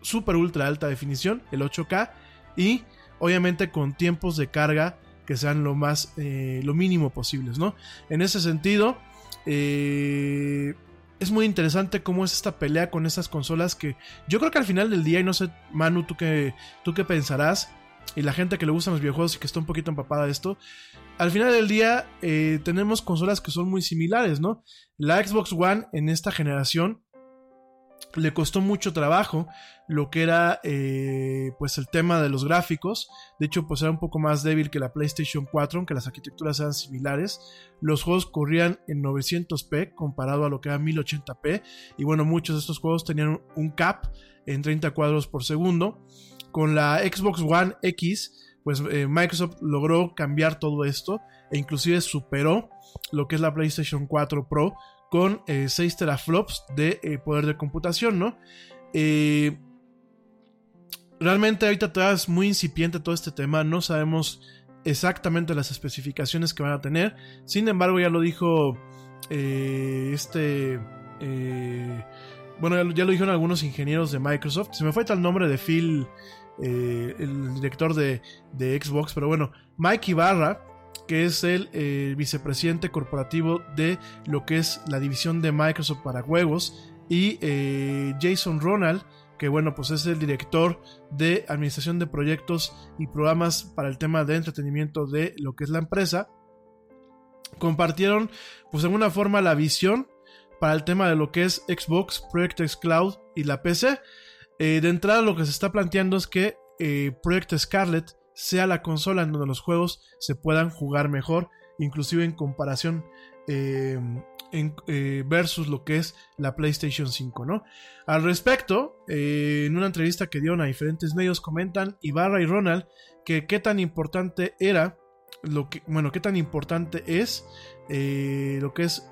super ultra alta definición, el 8K, y obviamente con tiempos de carga que sean lo más, eh, lo mínimo posibles, ¿no? En ese sentido, eh, es muy interesante cómo es esta pelea con estas consolas que yo creo que al final del día, y no sé, Manu, tú qué, tú qué pensarás, y la gente que le gustan los videojuegos y que está un poquito empapada de esto, al final del día eh, tenemos consolas que son muy similares, ¿no? La Xbox One en esta generación le costó mucho trabajo lo que era eh, pues el tema de los gráficos. De hecho pues era un poco más débil que la PlayStation 4 aunque las arquitecturas eran similares. Los juegos corrían en 900p comparado a lo que era 1080p y bueno muchos de estos juegos tenían un cap en 30 cuadros por segundo con la Xbox One X pues eh, Microsoft logró cambiar todo esto e inclusive superó lo que es la PlayStation 4 Pro con eh, 6 teraflops de eh, poder de computación, ¿no? Eh, realmente ahorita todavía es muy incipiente todo este tema, no sabemos exactamente las especificaciones que van a tener, sin embargo ya lo dijo este... bueno, ya lo, ya lo dijeron algunos ingenieros de Microsoft, se me fue tal nombre de Phil, eh, el director de, de Xbox, pero bueno, Mike Ibarra que es el eh, vicepresidente corporativo de lo que es la división de Microsoft para juegos, y eh, Jason Ronald, que bueno, pues es el director de administración de proyectos y programas para el tema de entretenimiento de lo que es la empresa, compartieron pues en una forma la visión para el tema de lo que es Xbox, Project X Cloud y la PC. Eh, de entrada lo que se está planteando es que eh, Project Scarlet sea la consola en donde los juegos se puedan jugar mejor, inclusive en comparación eh, versus lo que es la PlayStation 5, ¿no? Al respecto, en una entrevista que dieron a diferentes medios comentan Ibarra y Ronald que qué tan importante era lo que, bueno, qué tan importante es lo que es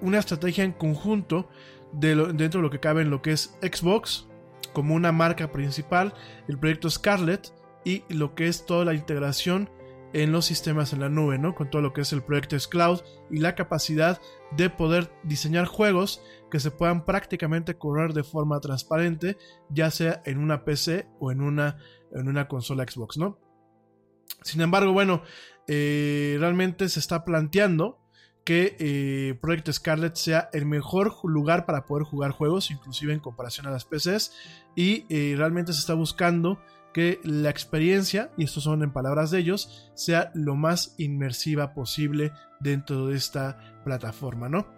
una estrategia en conjunto dentro de lo que cabe en lo que es Xbox como una marca principal, el proyecto Scarlet y lo que es toda la integración en los sistemas en la nube, ¿no? Con todo lo que es el proyecto Cloud y la capacidad de poder diseñar juegos que se puedan prácticamente correr de forma transparente, ya sea en una PC o en una, en una consola Xbox, ¿no? Sin embargo, bueno, eh, realmente se está planteando que eh, Project Scarlet sea el mejor lugar para poder jugar juegos, inclusive en comparación a las PCs, y eh, realmente se está buscando que la experiencia, y esto son en palabras de ellos, sea lo más inmersiva posible dentro de esta plataforma, ¿no?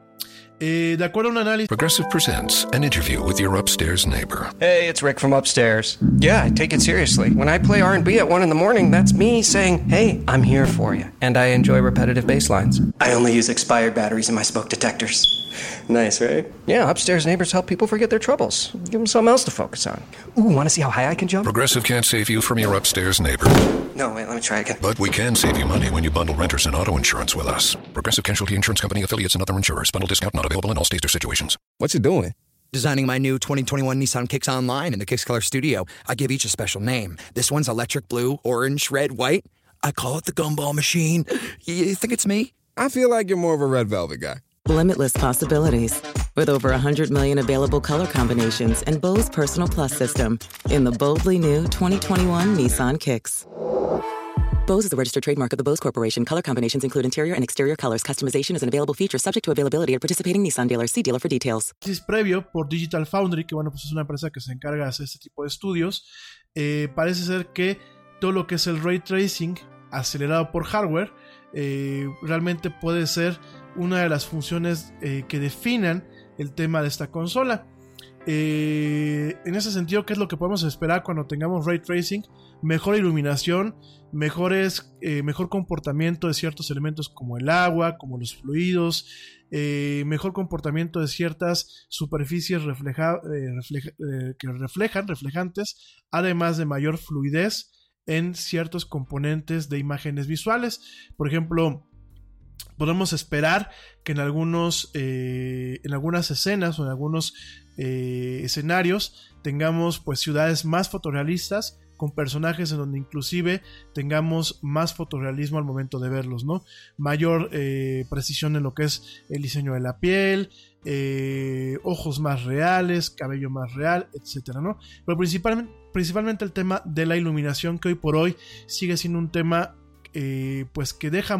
Eh, de acuerdo a un análisis. Progressive presents an interview with your upstairs neighbor. Hey, it's Rick from upstairs. Yeah, I take it seriously. When I play R&B at 1 in the morning, that's me saying, "Hey, I'm here for you." And I enjoy repetitive bass lines. I only use expired batteries in my smoke detectors. Nice, right? Yeah, upstairs neighbors help people forget their troubles. Give them something else to focus on. Ooh, want to see how high I can jump? Progressive can't save you from your upstairs neighbor. No, wait, let me try again. But we can save you money when you bundle renters and auto insurance with us. Progressive Casualty Insurance Company affiliates and other insurers. Bundle discount not available in all states or situations. What's it doing? Designing my new 2021 Nissan Kicks online in the Kicks Color Studio. I give each a special name. This one's electric blue, orange, red, white. I call it the gumball machine. (gasps) You think it's me? I feel like you're more of a red velvet guy. Limitless possibilities. With over 100 million available color combinations and Bose Personal Plus system in the boldly new 2021 Nissan Kicks. Bose is a registered trademark of the Bose Corporation. Color combinations include interior and exterior colors. Customization is an available feature subject to availability at participating Nissan dealers. See dealer for details. Es previo por Digital Foundry, que bueno, pues es una empresa que se encarga de hacer este tipo de estudios, eh, parece ser que todo lo que es el ray tracing acelerado por hardware eh, realmente puede ser una de las funciones eh, que definan el tema de esta consola. Eh, en ese sentido, ¿qué es lo que podemos esperar cuando tengamos ray tracing? Mejor iluminación, mejores, eh, mejor comportamiento de ciertos elementos como el agua, como los fluidos, mejor comportamiento de ciertas superficies que reflejan, reflejantes, además de mayor fluidez en ciertos componentes de imágenes visuales. Por ejemplo, podemos esperar que en algunos eh, en algunas escenas o en algunos eh, escenarios tengamos pues ciudades más fotorrealistas con personajes en donde inclusive tengamos más fotorrealismo al momento de verlos, ¿no? Mayor eh, precisión en lo que es el diseño de la piel, ojos más reales, cabello más real, etcétera, ¿no? Pero principalmente, principalmente el tema de la iluminación que hoy por hoy sigue siendo un tema pues que deja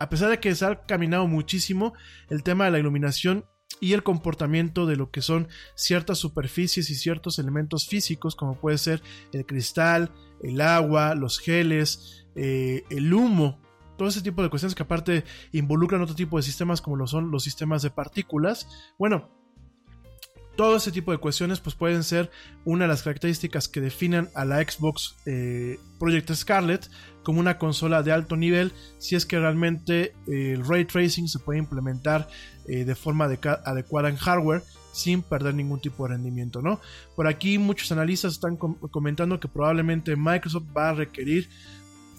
a pesar de que se ha caminado muchísimo, el tema de la iluminación y el comportamiento de lo que son ciertas superficies y ciertos elementos físicos, como puede ser el cristal, el agua, los geles, eh, el humo, todo ese tipo de cuestiones que aparte involucran otro tipo de sistemas como lo son los sistemas de partículas. Bueno, todo ese tipo de cuestiones pues pueden ser una de las características que definan a la Xbox eh, Project Scarlet como una consola de alto nivel si es que realmente eh, el ray tracing se puede implementar eh, de forma adecuada en hardware sin perder ningún tipo de rendimiento, ¿no? Por aquí muchos analistas están comentando que probablemente Microsoft va a requerir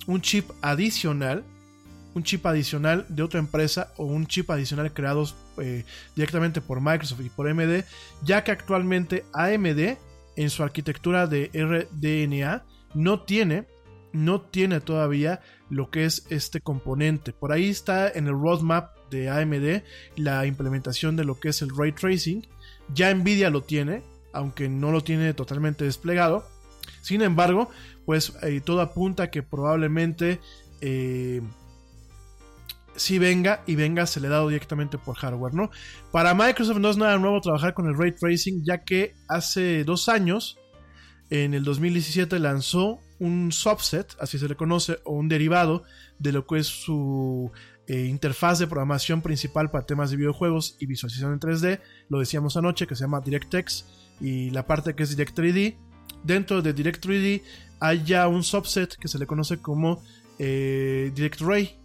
un chip adicional un chip adicional de otra empresa o un chip adicional creado eh, directamente por Microsoft y por AMD, ya que actualmente AMD en su arquitectura de RDNA no tiene, no tiene todavía lo que es este componente. Por ahí está en el roadmap de AMD la implementación de lo que es el ray tracing. Ya Nvidia lo tiene, aunque no lo tiene totalmente desplegado. Sin embargo, pues eh, todo apunta que probablemente eh, sí venga y venga acelerado directamente por hardware, ¿no? Para Microsoft no es nada nuevo trabajar con el ray tracing, ya que hace dos años, en el 2017, lanzó un subset, así se le conoce, o un derivado de lo que es su eh, interfaz de programación principal para temas de videojuegos y visualización en 3D. Lo decíamos anoche, que se llama DirectX, y la parte que es Direct 3D. Dentro de Direct 3D hay ya un subset que se le conoce como eh, Direct Ray.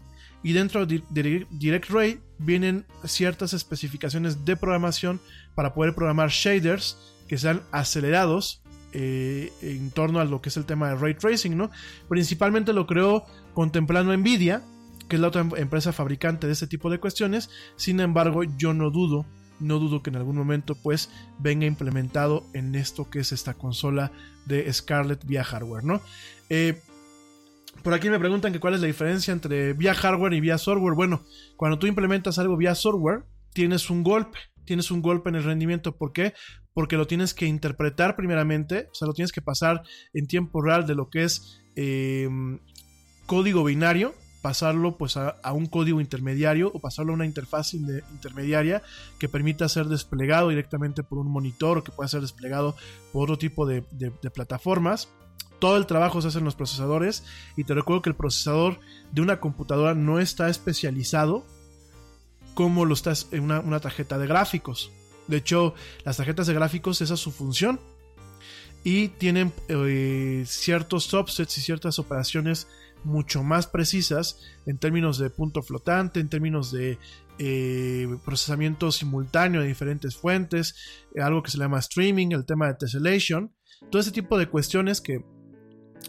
Y dentro de Direct Ray vienen ciertas especificaciones de programación para poder programar shaders que sean acelerados eh, en torno a lo que es el tema de ray tracing, ¿no? Principalmente lo creó contemplando Nvidia, que es la otra em-, empresa fabricante de este tipo de cuestiones. Sin embargo, yo no dudo, no dudo que en algún momento pues venga implementado en esto que es esta consola de Scarlett vía hardware, ¿no? Eh, por aquí me preguntan que cuál es la diferencia entre vía hardware y vía software. Bueno, cuando tú implementas algo vía software, tienes un golpe, tienes un golpe en el rendimiento. ¿Por qué? Porque lo tienes que interpretar primeramente, o sea, lo tienes que pasar en tiempo real de lo que es eh, código binario, pasarlo pues a, un código intermediario o pasarlo a una interfaz intermediaria que permita ser desplegado directamente por un monitor o que pueda ser desplegado por otro tipo de plataformas todo el trabajo se hace en los procesadores y te recuerdo que el procesador de una computadora no está especializado como lo está en una, tarjeta de gráficos. De hecho, las tarjetas de gráficos, esa es su función. Y tienen eh, ciertos subsets y ciertas operaciones mucho más precisas en términos de punto flotante, en términos de eh, procesamiento simultáneo de diferentes fuentes, eh, algo que se llama streaming, el tema de tessellation, todo ese tipo de cuestiones que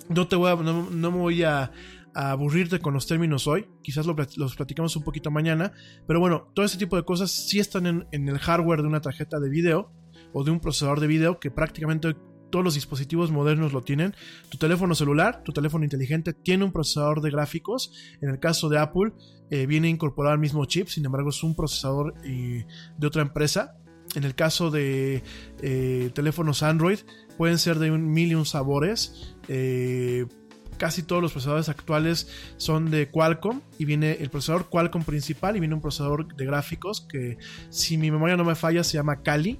no, te voy a, no, me voy a, aburrirte con los términos hoy, quizás los platicamos un poquito mañana, pero bueno, todo ese tipo de cosas sí están en, el hardware de una tarjeta de video o de un procesador de video que prácticamente todos los dispositivos modernos lo tienen. Tu teléfono celular, tu teléfono inteligente tiene un procesador de gráficos. En el caso de Apple, eh, viene incorporado al mismo chip, sin embargo es un procesador eh, de otra empresa. En el caso de eh, teléfonos Android, pueden ser de un mil y un sabores. Eh, casi todos los procesadores actuales son de Qualcomm y viene el procesador Qualcomm principal y viene un procesador de gráficos que si mi memoria no me falla se llama Kali.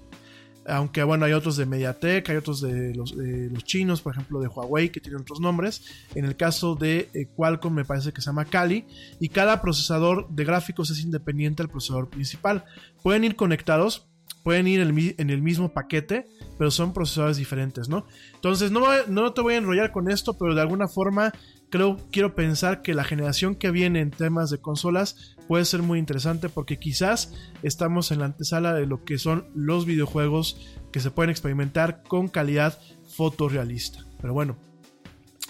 Aunque bueno, hay otros de Mediatek, hay otros de los, chinos, por ejemplo de Huawei, que tienen otros nombres. En el caso de eh, Qualcomm me parece que se llama Kali. Y cada procesador de gráficos es independiente del procesador principal. Pueden ir conectados, pueden ir en el mismo paquete, pero son procesadores diferentes, ¿no? Entonces, no, te voy a enrollar con esto, pero de alguna forma creo, quiero pensar que la generación que viene en temas de consolas puede ser muy interesante porque quizás estamos en la antesala de lo que son los videojuegos que se pueden experimentar con calidad fotorrealista. Pero bueno,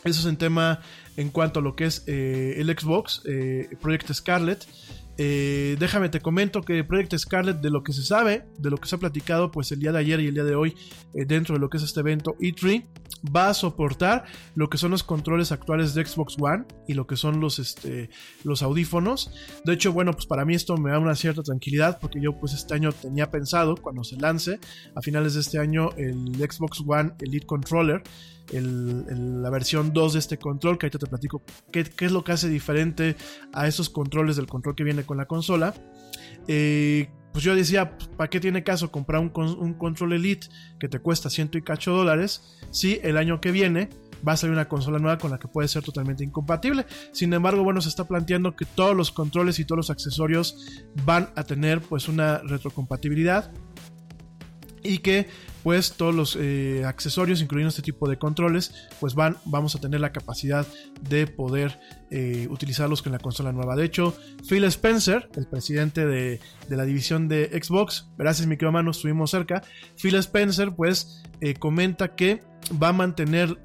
eso es en tema en cuanto a lo que es eh, el Xbox, eh, Project Scarlet. Eh, déjame te comento que Project Scarlet, de lo que se sabe, de lo que se ha platicado, pues el día de ayer y el día de hoy, eh, dentro de lo que es este evento E3, va a soportar lo que son los controles actuales de Xbox One y lo que son los, este, los audífonos. De hecho, bueno, pues para mí esto me da una cierta tranquilidad porque yo pues este año tenía pensado, cuando se lance, a finales de este año, el Xbox One Elite Controller la versión 2 de este control, que ahorita te platico qué, es lo que hace diferente a esos controles del control que viene con la consola. Eh, pues yo decía, ¿para qué tiene caso comprar un, un, control Elite que te cuesta ciento y cacho dólares si el año que viene va a salir una consola nueva con la que puede ser totalmente incompatible? Sin embargo, bueno, se está planteando que todos los controles y todos los accesorios van a tener pues una retrocompatibilidad y que todos los eh, accesorios, incluyendo este tipo de controles, pues van, vamos a tener la capacidad de poder eh, utilizarlos con la consola nueva. De hecho, Phil Spencer, el presidente de, la división de Xbox, gracias mi querido estuvimos cerca, Phil Spencer pues eh, comenta que va a mantener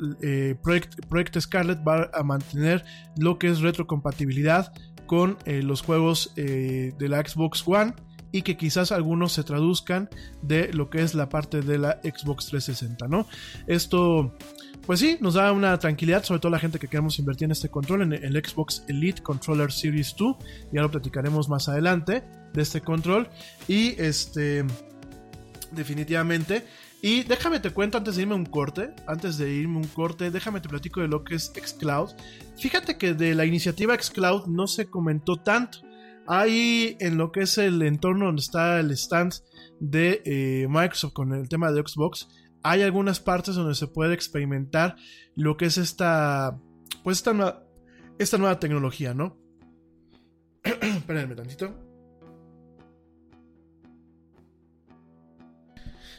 Project, Scarlet, va a mantener lo que es retrocompatibilidad con los juegos de la Xbox One y que quizás algunos se traduzcan de lo que es la parte de la Xbox 360, ¿no? Esto, pues sí, nos da una tranquilidad, sobre todo la gente que queremos invertir en este control, en el Xbox Elite Controller Series 2, ya lo platicaremos más adelante de este control y este, definitivamente. Y déjame te cuento antes de irme un corte, antes de irme un corte, déjame te platico de lo que es Xcloud. Fíjate que de la iniciativa Xcloud no se comentó tanto Ahí en lo que es el entorno donde está el stand de eh, Microsoft con el tema de Xbox, hay algunas partes donde se puede experimentar lo que es esta, pues esta nueva, esta nueva tecnología, ¿no? (clears throat) Espérenme tantito.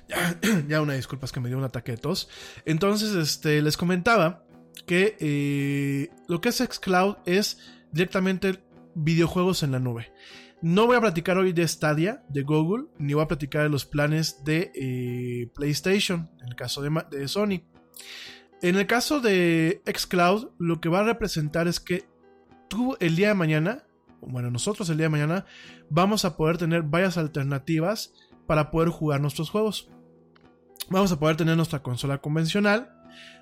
(clears throat) Ya, una disculpa, es que me dio un ataque de tos. Entonces, este, les comentaba que eh, lo que es Xcloud es directamente videojuegos en la nube. No voy a platicar hoy de Stadia, de Google, ni voy a platicar de los planes de eh, PlayStation, en el caso de, de Sony. En el caso de Xcloud, lo que va a representar es que tú el día de mañana, bueno, nosotros el día de mañana, vamos a poder tener varias alternativas para poder jugar nuestros juegos. Vamos a poder tener nuestra consola convencional,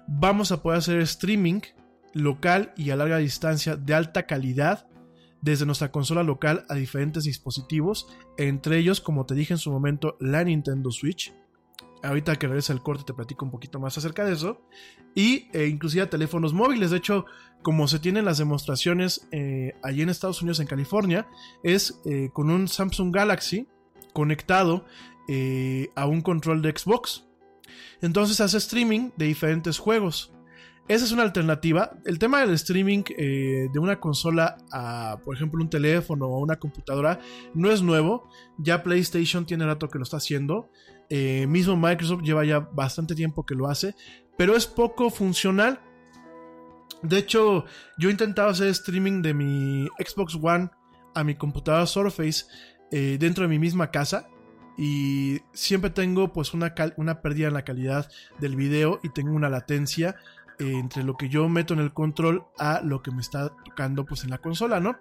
vamos a poder hacer streaming local y a larga distancia de alta calidad desde nuestra consola local a diferentes dispositivos, entre ellos, como te dije en su momento, la Nintendo Switch. Ahorita que regrese el corte te platico un poquito más acerca de eso. Y eh, inclusive teléfonos móviles. De hecho, como se tienen las demostraciones eh, allí en Estados Unidos, en California, es eh, con un Samsung Galaxy conectado a un control de Xbox. Entonces hace streaming de diferentes juegos. Esa es una alternativa. El tema del streaming eh, de una consola a, por ejemplo, un teléfono o una computadora no es nuevo. Ya PlayStation tiene rato que lo está haciendo. Eh, mismo Microsoft lleva ya bastante tiempo que lo hace. Pero es poco funcional. De hecho, yo he intentado hacer streaming de mi Xbox One a mi computadora Surface eh, dentro de mi misma casa y siempre tengo pues una, una pérdida en la calidad del video y tengo una latencia entre lo que yo meto en el control a lo que me está tocando pues en la consola, ¿no?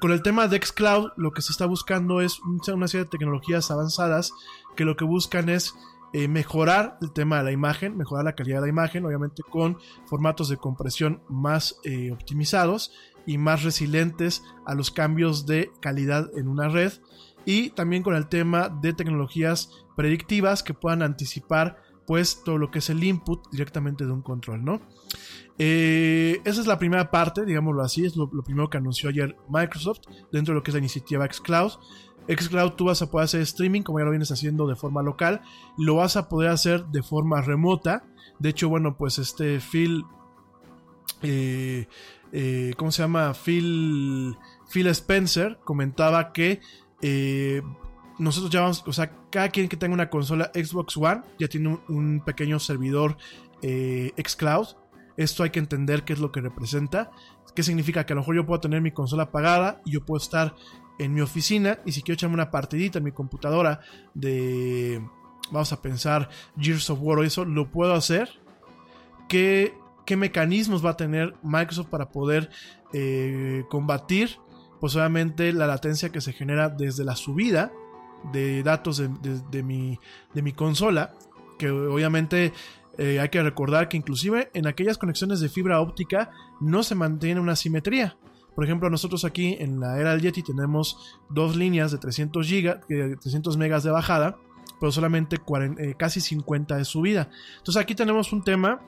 Con el tema de Xcloud lo que se está buscando es una serie de tecnologías avanzadas que lo que buscan es eh, mejorar el tema de la imagen, mejorar la calidad de la imagen, obviamente con formatos de compresión más eh, optimizados y más resilientes a los cambios de calidad en una red y también con el tema de tecnologías predictivas que puedan anticipar pues todo lo que es el input directamente de un control, ¿no? Eh, esa es la primera parte, digámoslo así, es lo, primero que anunció ayer Microsoft dentro de lo que es la iniciativa Xcloud. Xcloud tú vas a poder hacer streaming como ya lo vienes haciendo de forma local, lo vas a poder hacer de forma remota. De hecho, bueno, pues este Phil, eh, eh, ¿cómo se llama? Phil, Phil Spencer comentaba que nosotros ya vamos, o sea, cada quien que tenga una consola Xbox One ya tiene un, pequeño servidor eh, Xcloud. Esto hay que entender qué es lo que representa. ¿Qué significa? Que a lo mejor yo puedo tener mi consola apagada y yo puedo estar en mi oficina y si quiero echarme una partidita en mi computadora de, vamos a pensar, Gears of War o eso, lo puedo hacer. ¿Qué, qué mecanismos va a tener Microsoft para poder eh, combatir pues obviamente la latencia que se genera desde la subida de datos de, mi, de mi consola, que obviamente eh, hay que recordar que inclusive en aquellas conexiones de fibra óptica no se mantiene una simetría. Por ejemplo, nosotros aquí en la era del Yeti tenemos dos líneas de 300 gigas, 300 megas de bajada, pero solamente eh, casi 50 de subida. Entonces aquí tenemos un tema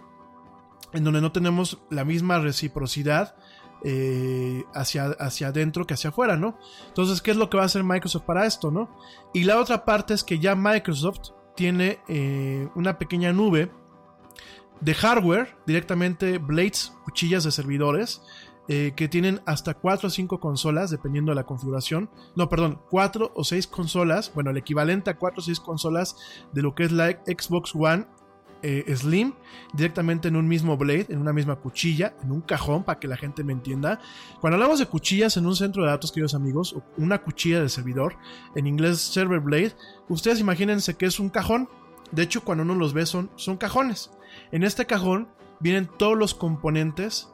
en donde no tenemos la misma reciprocidad eh, hacia, hacia adentro que hacia afuera, ¿no? Entonces, ¿qué es lo que va a hacer Microsoft para esto, ¿no? Y la otra parte es que ya Microsoft tiene eh, una pequeña nube de hardware, directamente blades, cuchillas de servidores, eh, que tienen hasta 4 o 5 consolas, dependiendo de la configuración. No, perdón, 4 o 6 consolas, bueno, el equivalente a 4 o 6 consolas de lo que es la Xbox One eh, Slim directamente en un mismo blade, en una misma cuchilla, en un cajón, para que la gente me entienda. Cuando hablamos de cuchillas en un centro de datos, queridos amigos, una cuchilla de servidor, en inglés server blade, ustedes imagínense que es un cajón. De hecho, cuando uno los ve son, son cajones. En este cajón vienen todos los componentes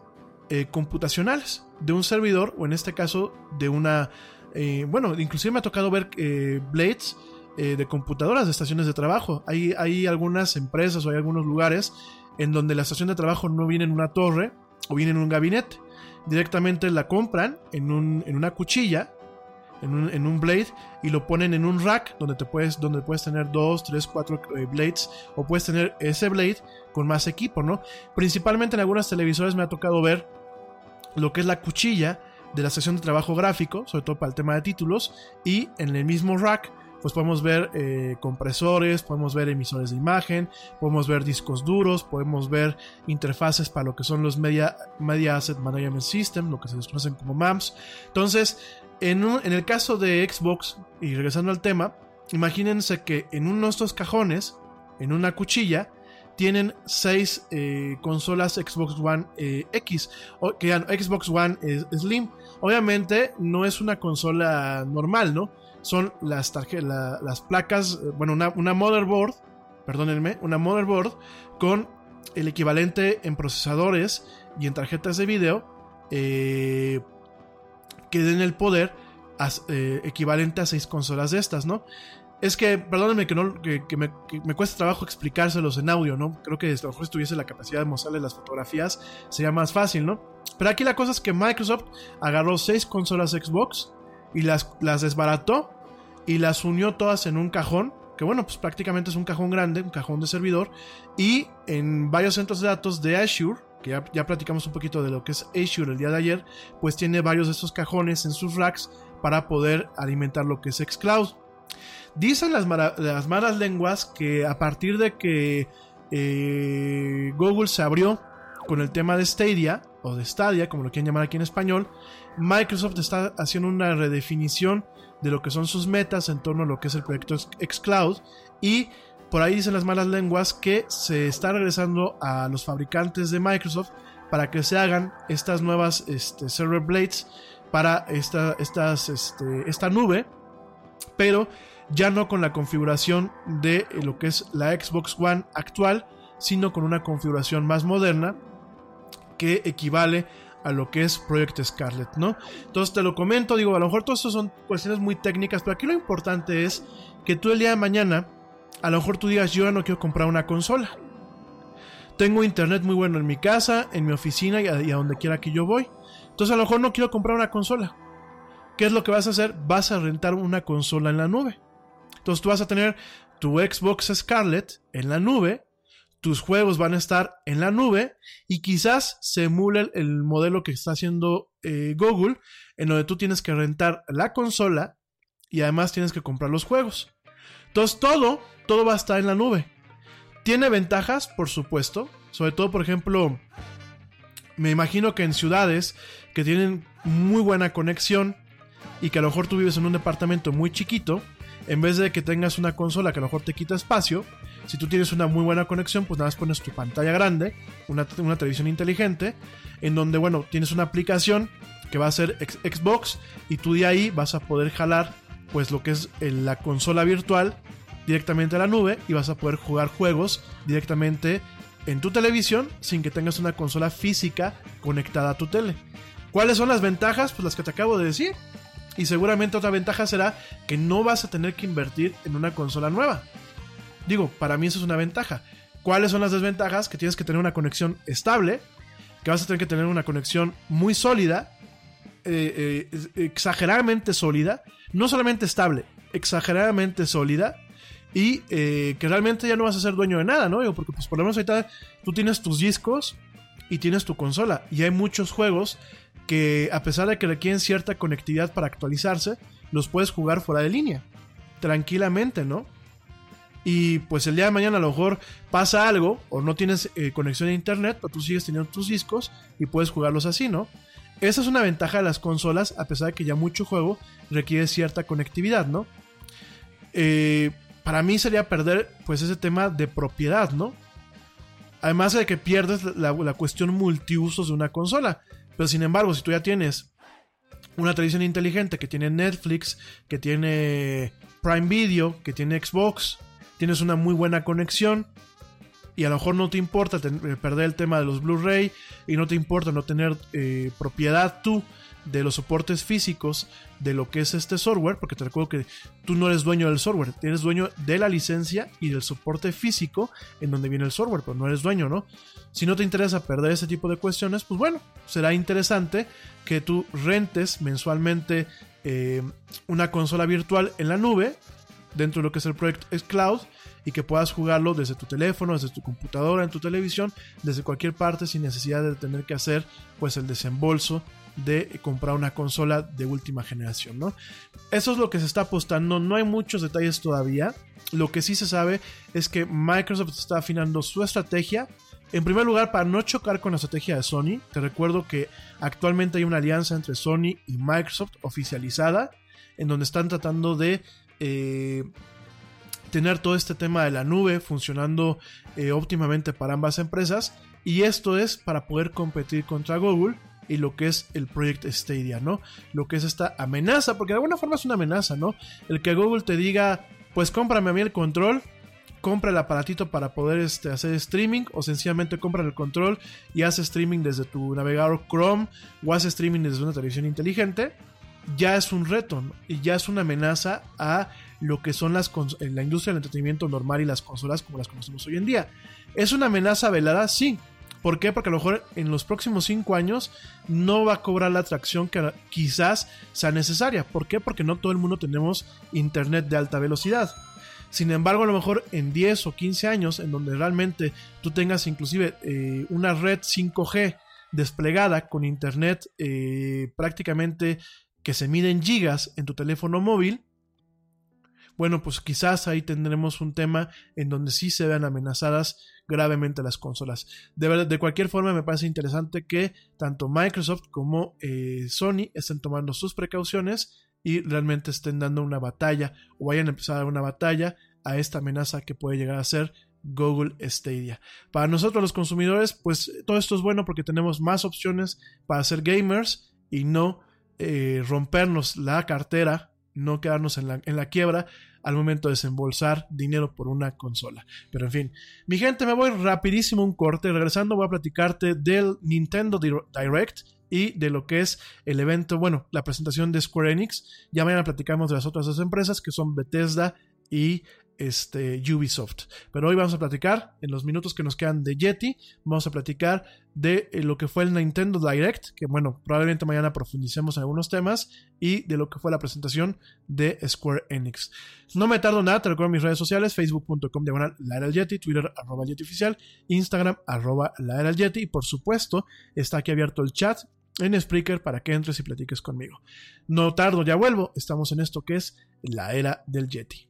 eh, computacionales de un servidor, o en este caso de una... Eh, bueno, inclusive me ha tocado ver blades eh, de computadoras de estaciones de trabajo. Hay, hay algunas empresas o hay algunos lugares en donde la estación de trabajo no viene en una torre o viene en un gabinete. Directamente la compran en, un, en una cuchilla, en un, en un, blade, y lo ponen en un rack donde, te puedes, donde puedes tener dos, tres, cuatro eh, blades, o puedes tener ese blade con más equipo, ¿no? Principalmente en algunas televisores me ha tocado ver lo que es la cuchilla de la sección de trabajo gráfico, sobre todo para el tema de títulos, y en el mismo rack pues podemos ver eh, compresores, podemos ver emisores de imagen, podemos ver discos duros, podemos ver interfaces para lo que son los Media, Media Asset Management System, lo que se conocen como MAMS. Entonces, en, en el caso de Xbox, y regresando al tema, imagínense que en uno de estos cajones, en una cuchilla, tienen seis eh, consolas Xbox One eh, X, o, que Xbox One Slim. Obviamente no es una consola normal, ¿no? Son las, las placas, eh, bueno, una, motherboard, perdónenme, una motherboard con el equivalente en procesadores y en tarjetas de video que den el poder equivalente a seis consolas de estas, ¿no? Es que, perdónenme que, no, que, me, cuesta trabajo explicárselos en audio, ¿no? Creo que a lo mejor si tuviese la capacidad de mostrarles las fotografías sería más fácil, ¿no? Pero aquí la cosa es que Microsoft agarró seis consolas Xbox y las, las desbarató y las unió todas en un cajón, que bueno, pues prácticamente es un cajón grande, un cajón de servidor, y en varios centros de datos de Azure, que ya, ya platicamos un poquito de lo que es Azure el día de ayer, pues tiene varios de estos cajones en sus racks para poder alimentar lo que es Xcloud. Dicen las, malas lenguas que a partir de que eh, Google se abrió con el tema de Stadia, o de Stadia, como lo quieren llamar aquí en español, Microsoft está haciendo una redefinición de lo que son sus metas en torno a lo que es el proyecto xCloud y por ahí dicen las malas lenguas que se está regresando a los fabricantes de Microsoft para que se hagan estas nuevas este, server blades para esta, este, esta nube, pero ya no con la configuración de lo que es la Xbox One actual, sino con una configuración más moderna que equivale a lo que es Project Scarlet, ¿no? Entonces te lo comento, digo, a lo mejor todo esto son cuestiones muy técnicas, pero aquí lo importante es que tú el día de mañana, a lo mejor tú digas, yo ya no quiero comprar una consola. Tengo internet muy bueno en mi casa, en mi oficina y a, y a donde quiera que yo voy. Entonces a lo mejor no quiero comprar una consola. ¿Qué es lo que vas a hacer? Vas a rentar una consola en la nube. Entonces tú vas a tener tu Xbox Scarlet en la nube, tus juegos van a estar en la nube y quizás se emule el, modelo que está haciendo eh, Google, en donde tú tienes que rentar la consola y además tienes que comprar los juegos. Entonces todo, todo va a estar en la nube. Tiene ventajas, por supuesto, sobre todo, por ejemplo, me imagino que en ciudades que tienen muy buena conexión y que a lo mejor tú vives en un departamento muy chiquito, en vez de que tengas una consola que a lo mejor te quita espacio, si tú tienes una muy buena conexión, pues nada más pones tu pantalla grande, una, televisión inteligente, en donde, bueno, tienes una aplicación que va a ser Xbox y tú de ahí vas a poder jalar pues lo que es la consola virtual directamente a la nube y vas a poder jugar juegos directamente en tu televisión sin que tengas una consola física conectada a tu tele. ¿Cuáles son las ventajas? Pues las que te acabo de decir. Y seguramente otra ventaja será que no vas a tener que invertir en una consola nueva. Digo, para mí eso es una ventaja. ¿Cuáles son las desventajas? Que tienes que tener una conexión estable, que vas a tener que tener una conexión muy sólida, eh, eh, exageradamente sólida, no solamente estable, exageradamente sólida, y eh, que realmente ya no vas a ser dueño de nada, ¿no? Porque pues por lo menos ahorita tú tienes tus discos y tienes tu consola, y hay muchos juegos que a pesar de que requieren cierta conectividad para actualizarse, los puedes jugar fuera de línea, tranquilamente, ¿no? Y pues el día de mañana a lo mejor pasa algo o no tienes eh, conexión a internet, pero tú sigues teniendo tus discos y puedes jugarlos así, ¿no? Esa es una ventaja de las consolas, a pesar de que ya mucho juego requiere cierta conectividad, ¿no? Eh, para mí sería perder pues ese tema de propiedad, ¿no? Además de que pierdes la, la cuestión multiusos de una consola. Pero sin embargo, si tú ya tienes una televisión inteligente que tiene Netflix, que tiene Prime Video, que tiene Xbox, tienes una muy buena conexión y a lo mejor no te importa eh, perder el tema de los Blu-ray y no te importa no tener eh, propiedad tú de los soportes físicos de lo que es este software, porque te recuerdo que tú no eres dueño del software, eres dueño de la licencia y del soporte físico en donde viene el software, pero no eres dueño, ¿no? Si no te interesa perder ese tipo de cuestiones, pues bueno, será interesante que tú rentes mensualmente eh, una consola virtual en la nube dentro de lo que es el proyecto Cloud y que puedas jugarlo desde tu teléfono, desde tu computadora, en tu televisión, desde cualquier parte sin necesidad de tener que hacer pues el desembolso de comprar una consola de última generación, ¿no? Eso es lo que se está apostando, no hay muchos detalles todavía. Lo que sí se sabe es que Microsoft está afinando su estrategia. En primer lugar, para no chocar con la estrategia de Sony, te recuerdo que actualmente hay una alianza entre Sony y Microsoft oficializada, en donde están tratando de eh, tener todo este tema de la nube funcionando eh, óptimamente para ambas empresas. Y esto es para poder competir contra Google y lo que es el Project Stadia, ¿no? Lo que es esta amenaza, porque de alguna forma es una amenaza, ¿no? El que Google te diga, pues cómprame a mí el control, compra el aparatito para poder este, hacer streaming o sencillamente compra el control y hace streaming desde tu navegador Chrome o hace streaming desde una televisión inteligente, ya es un reto y ya es una amenaza a lo que son las en la industria del entretenimiento normal y las consolas como las conocemos hoy en día. ¿Es una amenaza velada? Sí. ¿Por qué? Porque a lo mejor en los próximos 5 años no va a cobrar la atracción que quizás sea necesaria. ¿Por qué? Porque no todo el mundo tenemos internet de alta velocidad. Sin embargo, a lo mejor en 10 o 15 años, en donde realmente tú tengas inclusive eh, una red 5G desplegada con internet eh, prácticamente que se mide en gigas en tu teléfono móvil, bueno, pues quizás ahí tendremos un tema en donde sí se vean amenazadas gravemente las consolas. De, de cualquier forma, me parece interesante que tanto Microsoft como eh, Sony estén tomando sus precauciones y realmente estén dando una batalla o vayan a empezar a dar una batalla a esta amenaza que puede llegar a ser Google Stadia. Para nosotros los consumidores, pues todo esto es bueno porque tenemos más opciones para ser gamers y no eh, rompernos la cartera, no quedarnos en la, en la quiebra al momento de desembolsar dinero por una consola. Pero en fin, mi gente, me voy rapidísimo un corte. Regresando voy a platicarte del Nintendo Direct y de lo que es el evento, bueno, la presentación de Square Enix. Ya mañana platicamos de las otras dos empresas que son Bethesda y este, Ubisoft. Pero hoy vamos a platicar, en los minutos que nos quedan de Yeti, vamos a platicar de eh, lo que fue el Nintendo Direct, que bueno, probablemente mañana profundicemos en algunos temas, y de lo que fue la presentación de Square Enix. No me tardo nada, te recuerdo mis redes sociales, facebook.com diagonal la era Yeti, Twitter arroba Yeti oficial, Instagram arroba la era Yeti, y por supuesto está aquí abierto el chat en Spreaker para que entres y platiques conmigo. No tardo, ya vuelvo, estamos en esto que es la era del Yeti.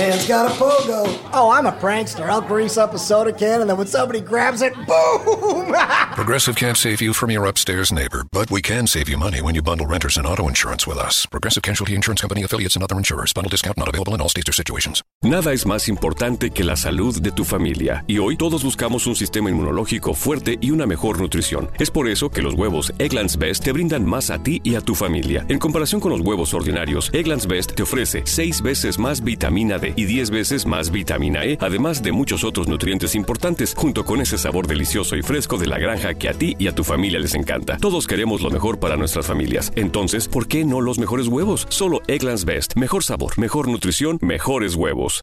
Man's got a pogo. Oh, I'm a prankster. I'll grease up a soda can and then when somebody grabs it, (laughs) boom! (laughs) Progressive can't save you from your upstairs neighbor, but we can save you money when you bundle renters and auto insurance with us. Progressive Casualty Insurance Company affiliates and other insurers. Bundle discount not available in all states or situations. Nada es más importante que la salud de tu familia, y hoy todos buscamos un sistema inmunológico fuerte y una mejor nutrición. Es por eso que los huevos Egglands Best te brindan más a ti y a tu familia. En comparación con los huevos ordinarios, Egglands Best te ofrece 6 veces más vitamina D y 10 veces más vitamina E, además de muchos otros nutrientes importantes, junto con ese sabor delicioso y fresco de la granja que a ti y a tu familia les encanta. Todos queremos lo mejor para nuestras familias. Entonces, ¿por qué no los mejores huevos? Solo Egglands Best. Mejor sabor, mejor nutrición, mejores huevos.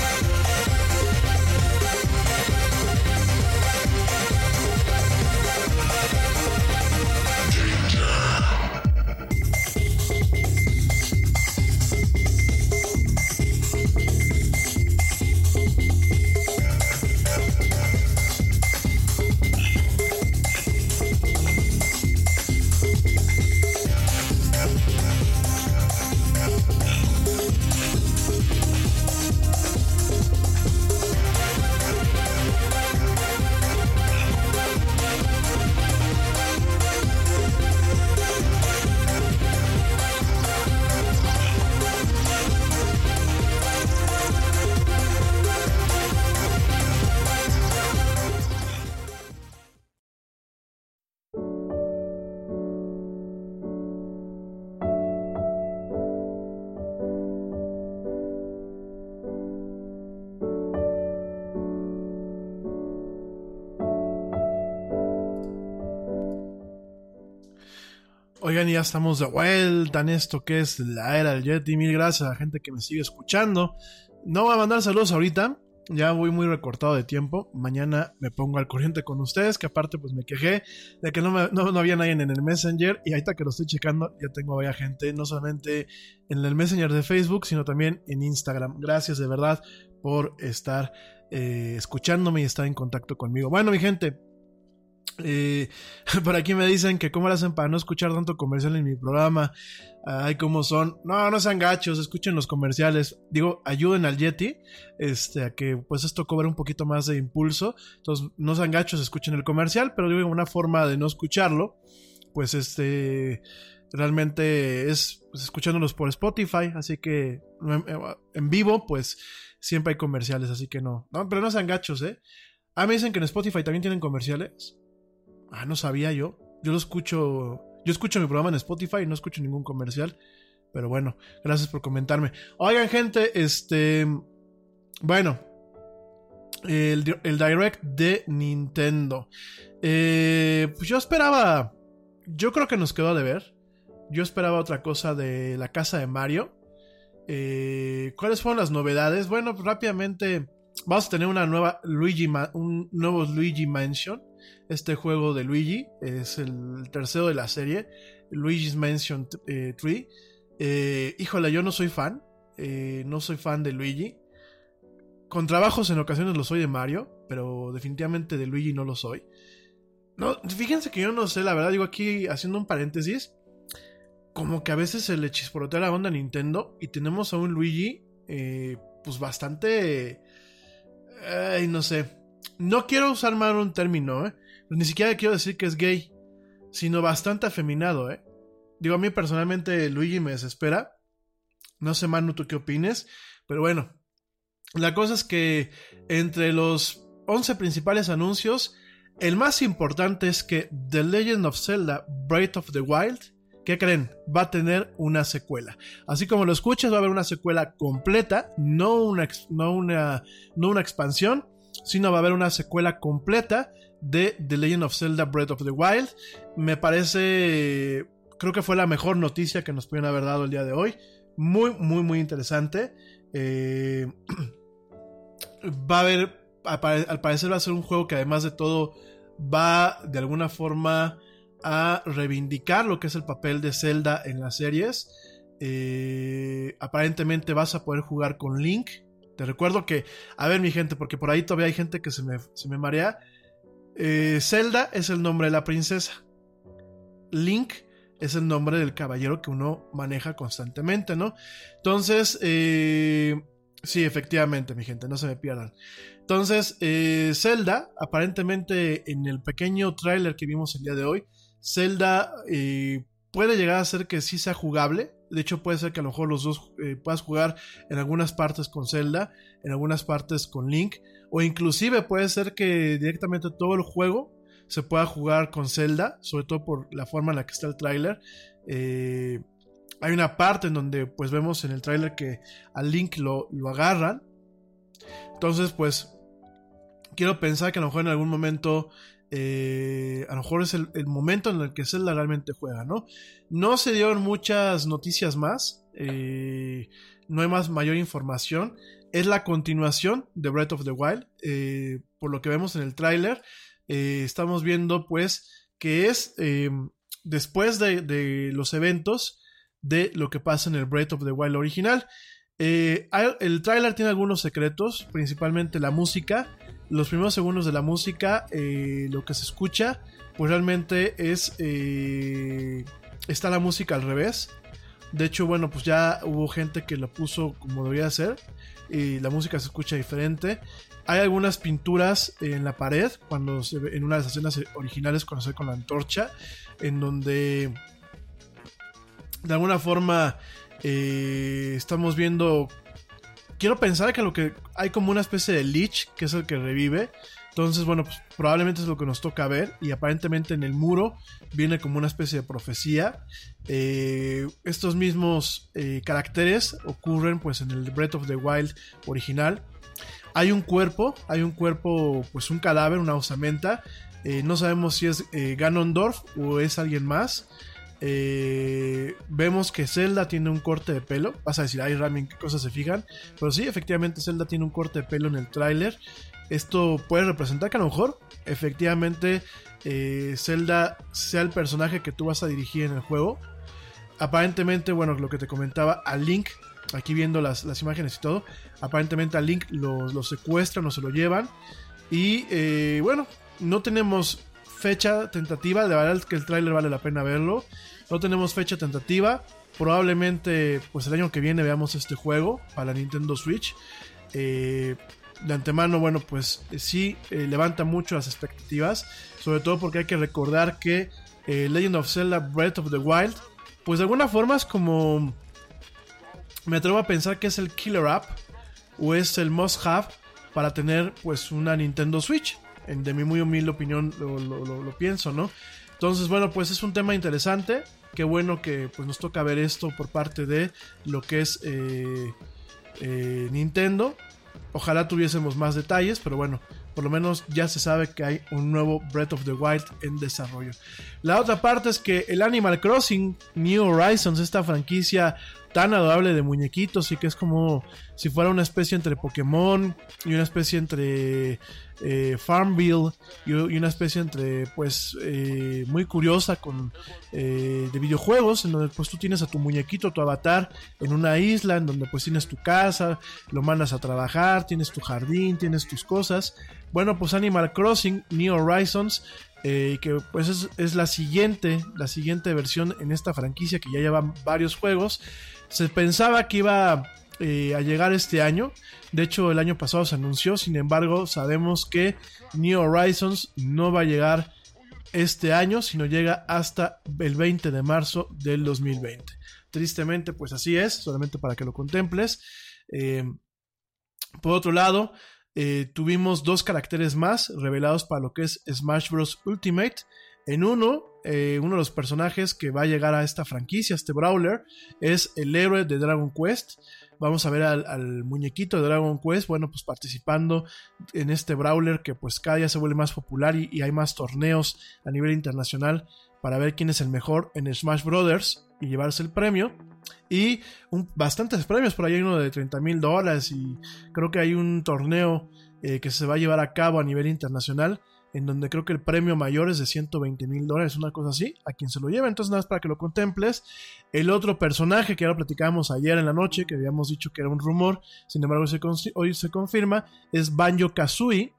Oigan, ya estamos de vuelta en esto que es la era del Yeti. Mil gracias a la gente que me sigue escuchando. No voy a mandar saludos ahorita. Ya voy muy recortado de tiempo. Mañana me pongo al corriente con ustedes. Que aparte, pues me quejé de que no, no, no había nadie en el Messenger. Y ahorita que lo estoy checando, ya tengo varias gente. No solamente en el Messenger de Facebook, sino también en Instagram. Gracias de verdad por estar eh, escuchándome y estar en contacto conmigo. Bueno, mi gente, eh, (laughs) por aquí me dicen que cómo lo hacen para no escuchar tanto comercial en mi programa. Ay, cómo son. No, no sean gachos, escuchen los comerciales. Digo, ayuden al Yeti, este, a que pues esto cobre un poquito más de impulso. Entonces, no sean gachos, escuchen el comercial, pero digo, una forma de no escucharlo, pues este, realmente es pues, escuchándolos por Spotify, así que en, en vivo, pues siempre hay comerciales, así que no. No, pero no sean gachos, ¿eh? Ah, me dicen que en Spotify también tienen comerciales. Ah, no sabía yo. Yo lo escucho. Yo escucho mi programa en Spotify y no escucho ningún comercial. Pero bueno, gracias por comentarme. Oigan, gente, este. Bueno, el, direct de Nintendo. Eh, pues yo esperaba. Yo creo que nos quedó de ver. Yo esperaba otra cosa de la casa de Mario. Eh, ¿Cuáles fueron las novedades? Bueno, pues rápidamente vamos a tener una nueva Luigi, un nuevo Luigi Mansion. Este juego de Luigi es el tercero de la serie, Luigi's Mansion 3. Eh, híjole, yo no soy fan, no soy fan de Luigi. Con trabajos en ocasiones lo soy de Mario, pero definitivamente de Luigi no lo soy. No, fíjense que yo no sé, la verdad, digo aquí haciendo un paréntesis, como que a veces se le chisporotea la onda a Nintendo y tenemos a un Luigi, eh, pues bastante... Ay, no sé. No quiero usar mal un término, ¿eh? Ni siquiera quiero decir que es gay, sino bastante afeminado, ¿eh? Digo, a mí personalmente Luigi me desespera. No sé, Manu, tú qué opines. Pero bueno, la cosa es que entre los 11 principales anuncios, el más importante es que The Legend of Zelda Breath of the Wild, ¿qué creen? Va a tener una secuela. Así como lo escuchas, va a haber una secuela completa, no una, no una, no una expansión, sino va a haber una secuela completa de The Legend of Zelda Breath of the Wild. Me parece, creo que fue la mejor noticia que nos pudieron haber dado el día de hoy. Muy, muy, muy interesante. Eh, (clears throat) va a haber, al parecer va a ser un juego que además de todo va de alguna forma a reivindicar lo que es el papel de Zelda en las series. Eh, aparentemente vas a poder jugar con Link. Te recuerdo que, a ver mi gente, porque por ahí todavía hay gente que se me, se me marea. Eh, Zelda es el nombre de la princesa. Link es el nombre del caballero que uno maneja constantemente, ¿no? Entonces, eh, Sí, efectivamente, mi gente, no se me pierdan. Entonces, eh, Zelda, aparentemente en el pequeño tráiler que vimos el día de hoy, Zelda puede llegar a ser que sí sea jugable. De hecho, puede ser que a lo mejor los dos puedas jugar en algunas partes con Zelda, en algunas partes con Link, o inclusive puede ser que directamente todo el juego se pueda jugar con Zelda, sobre todo por la forma en la que está el tráiler. Eh, hay una parte en donde pues vemos en el tráiler que al Link lo, lo agarran. Entonces pues quiero pensar que a lo mejor en algún momento eh, a lo mejor es el, momento en el que Zelda realmente juega, ¿no? No se dieron muchas noticias más, eh, no hay más mayor información, es la continuación de Breath of the Wild, eh, por lo que vemos en el tráiler, estamos viendo pues que es después de, de, los eventos de lo que pasa en el Breath of the Wild original. Eh, el tráiler tiene algunos secretos, principalmente la música. Los primeros segundos de la música, eh, lo que se escucha, pues realmente es... Eh, está la música al revés. De hecho, bueno, pues ya hubo gente que lo puso como debería ser. Y la música se escucha diferente. Hay algunas pinturas en la pared, cuando se ve, en una de las escenas originales, cuando con la antorcha, en donde de alguna forma eh, estamos viendo... Quiero pensar que lo que hay como una especie de Lich, que es el que revive. Entonces, bueno, pues probablemente es lo que nos toca ver. Y aparentemente en el muro viene como una especie de profecía. Eh, estos mismos eh, caracteres ocurren pues en el Breath of the Wild original. Hay un cuerpo, hay un cuerpo, pues un cadáver, una osamenta. no sabemos si es Ganondorf o es alguien más. Eh, vemos que Zelda tiene un corte de pelo. Vas a decir, ay Ramin, qué cosas se fijan. Pero sí, efectivamente, Zelda tiene un corte de pelo en el tráiler. Esto puede representar que a lo mejor, efectivamente, eh, Zelda sea el personaje que tú vas a dirigir en el juego. Aparentemente, bueno, lo que te comentaba, a Link, aquí viendo las, imágenes y todo, aparentemente a Link lo, secuestran o se lo llevan. Y eh, bueno, no tenemos fecha tentativa, de verdad que el tráiler vale la pena verlo. No tenemos fecha tentativa. Probablemente pues el año que viene veamos este juego para la Nintendo Switch. Eh, de antemano, bueno, pues eh, sí eh, levanta mucho las expectativas. Sobre todo porque hay que recordar que Legend of Zelda Breath of the Wild, pues de alguna forma es como... Me atrevo a pensar que es el killer app o es el must have para tener pues una Nintendo Switch. En, de mi muy humilde opinión lo, pienso, ¿no? Entonces, bueno, pues es un tema interesante. Qué bueno que pues, nos toca ver esto por parte de lo que es eh, eh, Nintendo. Ojalá tuviésemos más detalles, pero bueno, por lo menos ya se sabe que hay un nuevo Breath of the Wild en desarrollo. La otra parte es que el Animal Crossing New Horizons, esta franquicia tan adorable de muñequitos y que es como si fuera una especie entre Pokémon y una especie entre eh, Farmville y, una especie entre pues eh, muy curiosa con eh, de videojuegos en donde pues tú tienes a tu muñequito tu avatar en una isla en donde pues tienes tu casa lo mandas a trabajar tienes tu jardín tienes tus cosas. Bueno pues Animal Crossing New Horizons eh, que pues es, la siguiente la siguiente versión en esta franquicia que ya lleva varios juegos se pensaba que iba eh, a llegar este año. De hecho, el año pasado se anunció. Sin embargo, sabemos que New Horizons no va a llegar este año, sino llega hasta el 20 de marzo del 2020. Tristemente, pues así es, solamente para que lo contemples. Eh, por otro lado, eh, tuvimos dos caracteres más revelados para lo que es Smash Bros. Ultimate. En uno, eh, uno de los personajes que va a llegar a esta franquicia, este Brawler, es el héroe de Dragon Quest. Vamos a ver al, muñequito de Dragon Quest, bueno, pues participando en este Brawler que pues cada día se vuelve más popular y, hay más torneos a nivel internacional para ver quién es el mejor en Smash Brothers y llevarse el premio. Y bastantes premios, por ahí hay uno de 30 mil dólares y creo que hay un torneo eh, que se va a llevar a cabo a nivel internacional en donde creo que el premio mayor es de 120 mil dólares, una cosa así, a quien se lo lleva. Entonces, nada más para que lo contemples. El otro personaje que ya lo platicábamos ayer en la noche, que habíamos dicho que era un rumor, sin embargo, hoy se confirma, es Banjo Kazooie.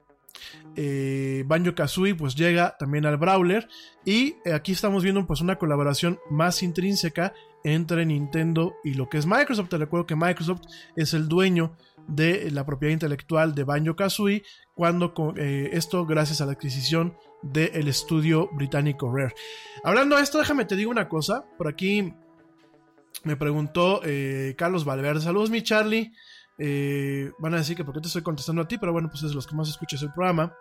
Eh, Banjo Kazooie pues llega también al Brawler y aquí estamos viendo pues una colaboración más intrínseca entre Nintendo y lo que es Microsoft. Te recuerdo que Microsoft es el dueño de la propiedad intelectual de Banjo Kazooie, cuando eh, esto gracias a la adquisición del estudio británico Rare. Hablando de esto, déjame te digo una cosa. Por aquí me preguntó eh, Carlos Valverde. Saludos, mi Charlie. Eh, van a decir que por qué te estoy contestando a ti, pero bueno, pues es de los que más escuchas el programa.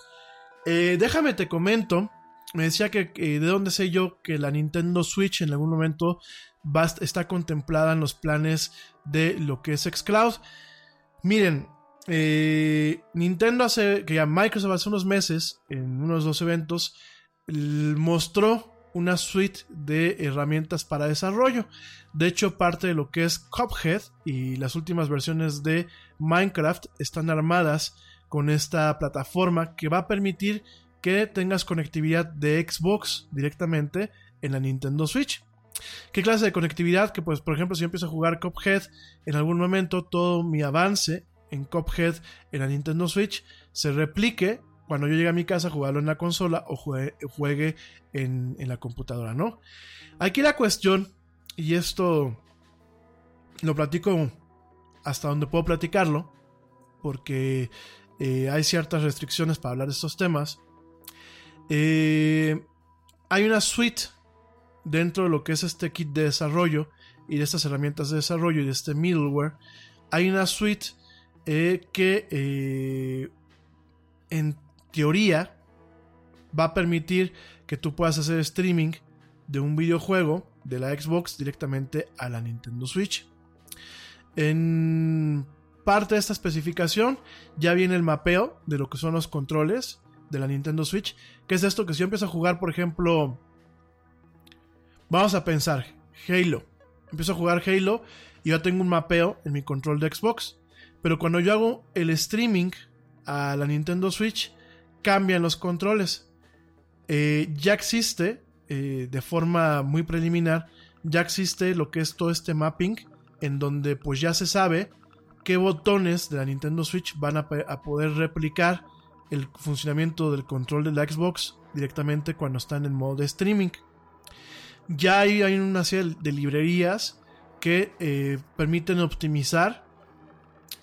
déjame te comento. Me decía que de dónde sé yo que la Nintendo Switch en algún momento va, está contemplada en los planes de lo que es Xcloud. Miren, eh, Nintendo hace, que ya Microsoft hace unos meses, en unos dos eventos, mostró una suite de herramientas para desarrollo. De hecho, parte de lo que es Cuphead y las últimas versiones de Minecraft están armadas con esta plataforma que va a permitir que tengas conectividad de Xbox directamente en la Nintendo Switch. ¿Qué clase de conectividad? Que pues, por ejemplo, si yo empiezo a jugar Cuphead, en algún momento todo mi avance en Cuphead en la Nintendo Switch se replique cuando yo llegue a mi casa a jugarlo en la consola o juegue, en, la computadora, ¿no? Aquí la cuestión, y esto lo platico hasta donde puedo platicarlo, porque eh, hay ciertas restricciones para hablar de estos temas. Eh, hay una suite dentro de lo que es este kit de desarrollo y de estas herramientas de desarrollo y de este middleware, hay una suite eh, que eh, en teoría va a permitir que tú puedas hacer streaming de un videojuego de la Xbox directamente a la Nintendo Switch. En parte de esta especificación ya viene el mapeo de lo que son los controles de la Nintendo Switch, que es esto que si yo empiezo a jugar, por ejemplo, Vamos a pensar, Halo. Empiezo a jugar Halo y ya tengo un mapeo en mi control de Xbox. Pero cuando yo hago el streaming a la Nintendo Switch, cambian los controles. Eh, ya existe, eh, de forma muy preliminar, ya existe lo que es todo este mapping, en donde pues ya se sabe qué botones de la Nintendo Switch van a, a poder replicar el funcionamiento del control de la Xbox directamente cuando están en modo de streaming ya hay, hay una serie de librerías que eh, permiten optimizar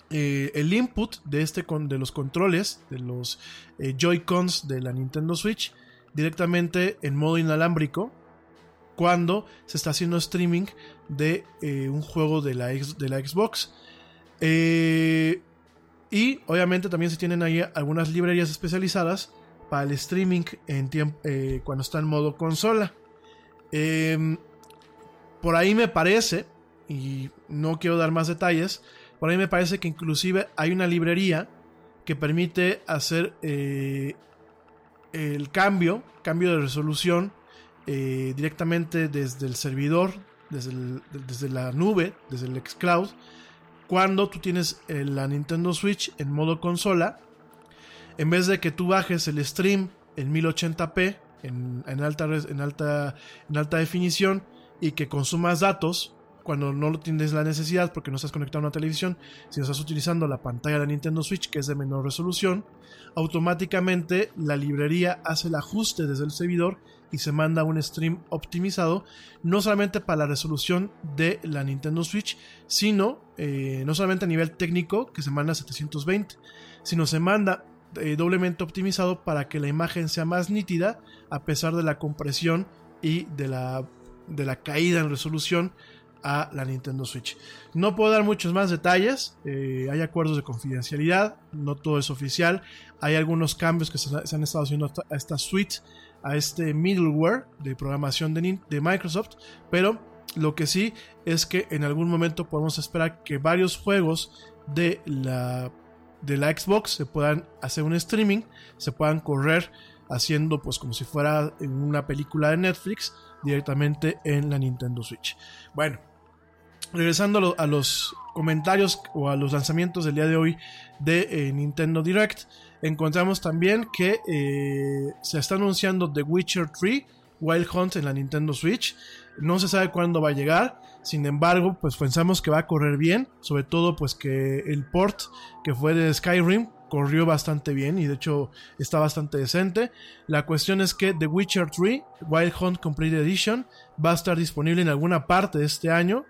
eh, el input de, este de los controles, de los eh, Joy-Cons de la Nintendo Switch, directamente en modo inalámbrico cuando se está haciendo streaming de un juego de la, de la Xbox. y obviamente también se tienen ahí algunas librerías especializadas para el streaming en cuando está en modo consola. Em, por ahí me parece, y no quiero dar más detalles, por ahí me parece que inclusive hay una librería que permite hacer eh, el cambio, cambio de resolución eh, directamente desde el servidor, desde, desde, la nube, desde el xCloud, cuando tú tienes eh, la Nintendo Switch en modo consola, en vez de que tú bajes el stream en 1080p, en, alta, en, alta, en alta definición, y que consumas datos, cuando no lo tienes la necesidad porque no estás conectado a una televisión, si estás utilizando la pantalla de Nintendo Switch que es de menor resolución, automáticamente la librería hace el ajuste desde el servidor y se manda un stream optimizado, no solamente para la resolución de la Nintendo Switch, sino eh, no solamente a nivel técnico, que se manda a 720, sino se manda eh, doblemente optimizado para que la imagen sea más nítida a pesar de la compresión y de la, de la caída en resolución a la Nintendo Switch. No puedo dar muchos más detalles, eh, hay acuerdos de confidencialidad, no todo es oficial, hay algunos cambios que se, han estado haciendo a esta suite, a este middleware de programación de, de Microsoft, pero lo que sí es que en algún momento podemos esperar que varios juegos de la, de la Xbox se puedan hacer un streaming, se puedan correr haciendo pues como si fuera una película de Netflix directamente en la Nintendo Switch. Bueno, regresando a, los comentarios o a los lanzamientos del día de hoy de eh, Nintendo Direct, encontramos también que eh, se está anunciando The Witcher 3 Wild Hunt en la Nintendo Switch. No se sabe cuándo va a llegar. Sin embargo, pues pensamos que va a correr bien. Sobre todo, pues que el port que fue de Skyrim corrió bastante bien y de hecho está bastante decente. La cuestión es que The Witcher 3 Wild Hunt Complete Edition va a estar disponible en alguna parte de este año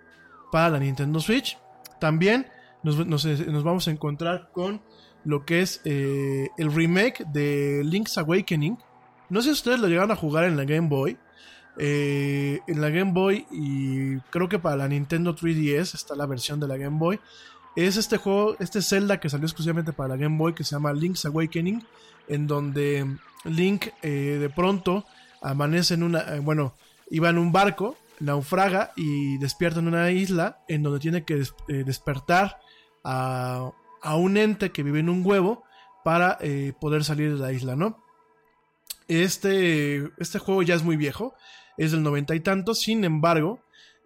para la Nintendo Switch. También nos, vamos a encontrar con lo que es eh, el remake de Link's Awakening. No sé si ustedes lo llegaron a jugar en la Game Boy. Eh, en la Game Boy y creo que para la Nintendo 3DS está la versión de la Game Boy. Es este juego, este Zelda que salió exclusivamente para la Game Boy que se llama Link's Awakening, en donde Link eh, de pronto amanece en una, bueno, iba en un barco naufraga y despierta en una isla en donde tiene que eh, despertar a, un ente que vive en un huevo para eh, poder salir de la isla, ¿no? Este, este juego ya es muy viejo, es del noventa y tantos, sin embargo,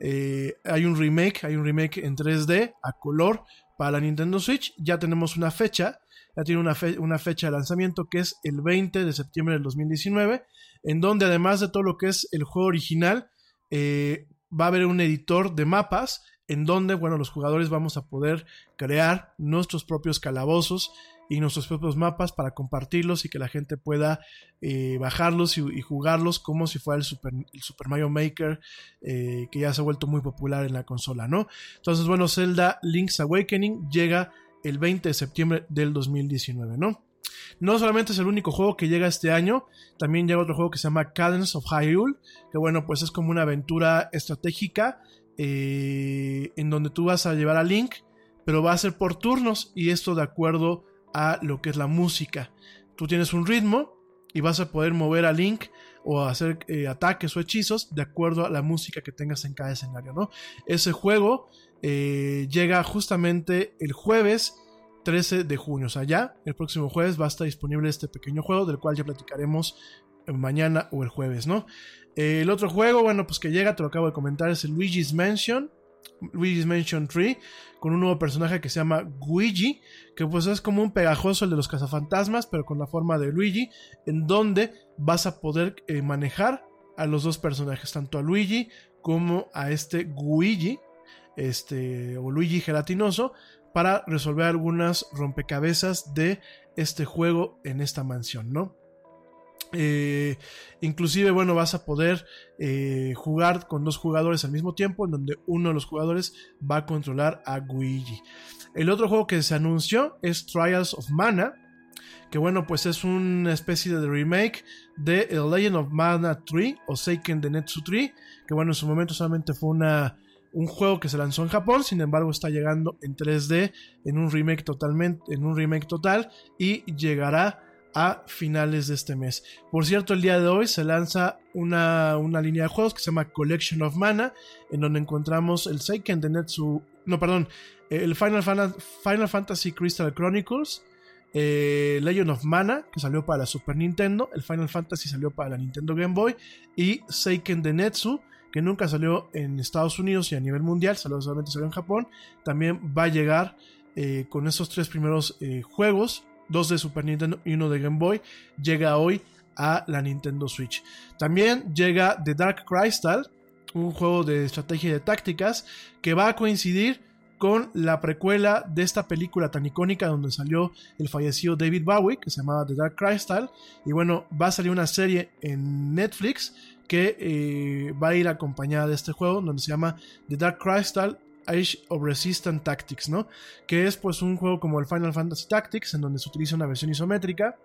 eh, hay un remake, hay un remake en 3D a color para la Nintendo Switch, ya tenemos una fecha, ya tiene una, fecha de lanzamiento que es el 20 de septiembre del 2019, en donde además de todo lo que es el juego original, eh, va a haber un editor de mapas en donde, bueno, los jugadores vamos a poder crear nuestros propios calabozos y nuestros propios mapas para compartirlos y que la gente pueda eh, bajarlos y, jugarlos como si fuera el Super, Super Mario Maker eh, que ya se ha vuelto muy popular en la consola, ¿no? Entonces, bueno, Zelda Link's Awakening llega el 20 de septiembre del 2019, ¿no? No solamente es el único juego que llega este año, también llega otro juego que se llama Cadence of Hyrule, que bueno, pues es como una aventura estratégica eh, en donde tú vas a llevar a Link, pero va a ser por turnos y esto de acuerdo a lo que es la música. Tú tienes un ritmo y vas a poder mover a Link o hacer eh, ataques o hechizos de acuerdo a la música que tengas en cada escenario, ¿no? Ese juego eh, llega justamente el jueves 13 de junio. O sea, ya el próximo jueves va a estar disponible este pequeño juego del cual ya platicaremos mañana o el jueves, ¿no? El otro juego, bueno, pues que llega, te lo acabo de comentar, es el Luigi's Mansion. Luigi's Mansion 3, con un nuevo personaje que se llama Luigi, que pues es como un pegajoso el de los cazafantasmas, pero con la forma de Luigi, en donde vas a poder eh, manejar a los dos personajes, tanto a Luigi como a este Luigi, este, o Luigi gelatinoso, para resolver algunas rompecabezas de este juego en esta mansión, ¿no? Eh, inclusive, bueno, vas a poder eh, jugar con dos jugadores al mismo tiempo, en donde uno de los jugadores va a controlar a Guigi. El otro juego que se anunció es Trials of Mana, que bueno, pues es una especie de remake de The Legend of Mana 3 o Seiken de Netsu 3, que bueno, en su momento solamente fue una un juego que se lanzó en Japón, sin embargo está llegando en 3D en un remake totalmente en un remake total y llegará a finales de este mes. Por cierto, el día de hoy se lanza una, una línea de juegos que se llama Collection of Mana, en donde encontramos el Seiken de Netsu, no, perdón, el Final, Final Fantasy Crystal Chronicles, eh, Legend of Mana, que salió para Super Nintendo, el Final Fantasy salió para la Nintendo Game Boy, y Seiken de Netsu, que nunca salió en Estados Unidos y a nivel mundial, salió, solamente salió en Japón, también va a llegar eh, con esos tres primeros eh, juegos, dos de Super Nintendo y uno de Game Boy, llega hoy a la Nintendo Switch. También llega The Dark Crystal, un juego de estrategia y de tácticas que va a coincidir con la precuela de esta película tan icónica donde salió el fallecido David Bowie, que se llamaba The Dark Crystal. Y bueno, va a salir una serie en Netflix que eh, va a ir acompañada de este juego, donde se llama The Dark Crystal Age of Resistance Tactics, ¿no? Que es pues un juego como el Final Fantasy Tactics, en donde se utiliza una versión isométrica.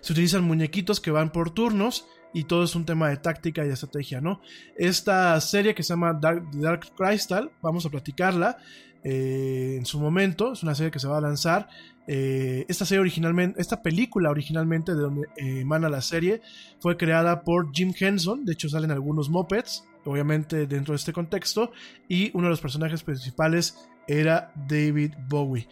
Se utilizan muñequitos que van por turnos y todo es un tema de táctica y estrategia, ¿no? Esta serie que se llama Dark, Dark Crystal, vamos a platicarla eh, en su momento, es una serie que se va a lanzar. Eh, esta serie originalmente, esta película originalmente de donde eh, emana la serie, fue creada por Jim Henson, de hecho salen algunos mopeds, obviamente dentro de este contexto, y uno de los personajes principales era David Bowie.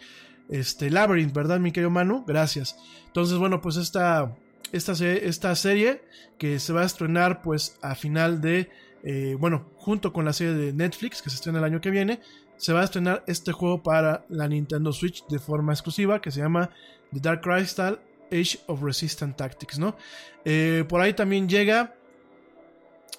Este, Labyrinth, ¿verdad, mi querido Manu? Gracias. Entonces, bueno, pues esta, esta, esta serie que se va a estrenar pues a final de, eh, bueno, junto con la serie de Netflix que se estrena el año que viene, se va a estrenar este juego para la Nintendo Switch de forma exclusiva que se llama The Dark Crystal Age of Resistance Tactics, ¿no? Eh, por ahí también llega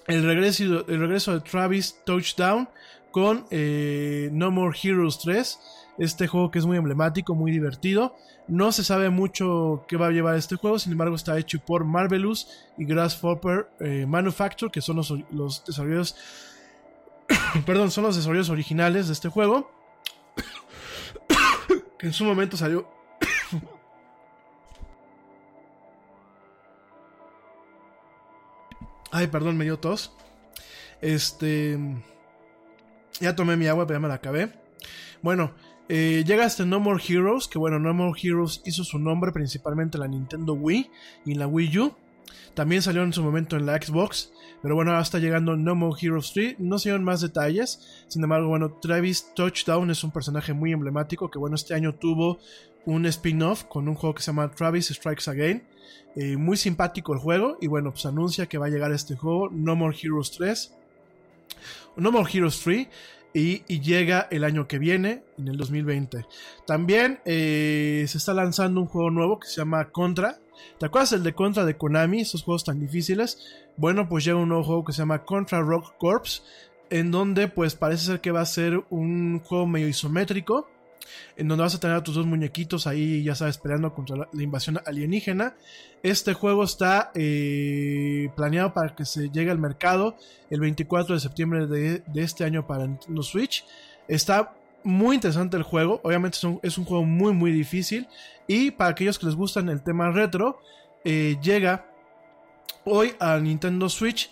el regreso, el regreso de Travis Touchdown con eh, No More Heroes 3. Este juego que es muy emblemático, muy divertido. No se sabe mucho qué va a llevar este juego, sin embargo está hecho por Marvelous y Grasshopper eh, Manufacture, que son los, los desarrolladores, (coughs) perdón, son los desarrolladores originales de este juego, (coughs) que en su momento salió Ay, perdón, me dio tos. Este. Ya tomé mi agua, pero ya me la acabé. Bueno, eh, llega este No More Heroes, que bueno, No More Heroes hizo su nombre principalmente en la Nintendo Wii y en la Wii U. También salió en su momento en la Xbox. Pero bueno, ahora está llegando No More Heroes 3. No se dieron más detalles. Sin embargo, bueno, Travis Touchdown es un personaje muy emblemático que bueno, este año tuvo un spin-off con un juego que se llama Travis Strikes Again. Eh, muy simpático el juego. Y bueno, pues anuncia que va a llegar este juego, No More Heroes 3. No More Heroes 3. Y, llega el año que viene, en el 2020. También eh, se está lanzando un juego nuevo que se llama Contra. ¿Te acuerdas el de Contra de Konami? Esos juegos tan difíciles. Bueno, pues llega un nuevo juego que se llama Contra Rock Corps. En donde pues parece ser que va a ser un juego medio isométrico en donde vas a tener a tus dos muñequitos ahí, ya sabes, peleando contra la, invasión alienígena. Este juego está eh, planeado para que se llegue al mercado el 24 de septiembre de, este año para Nintendo Switch. Está muy interesante el juego, obviamente es un, es un, juego muy muy difícil y para aquellos que les gustan el tema retro, eh, llega hoy a Nintendo Switch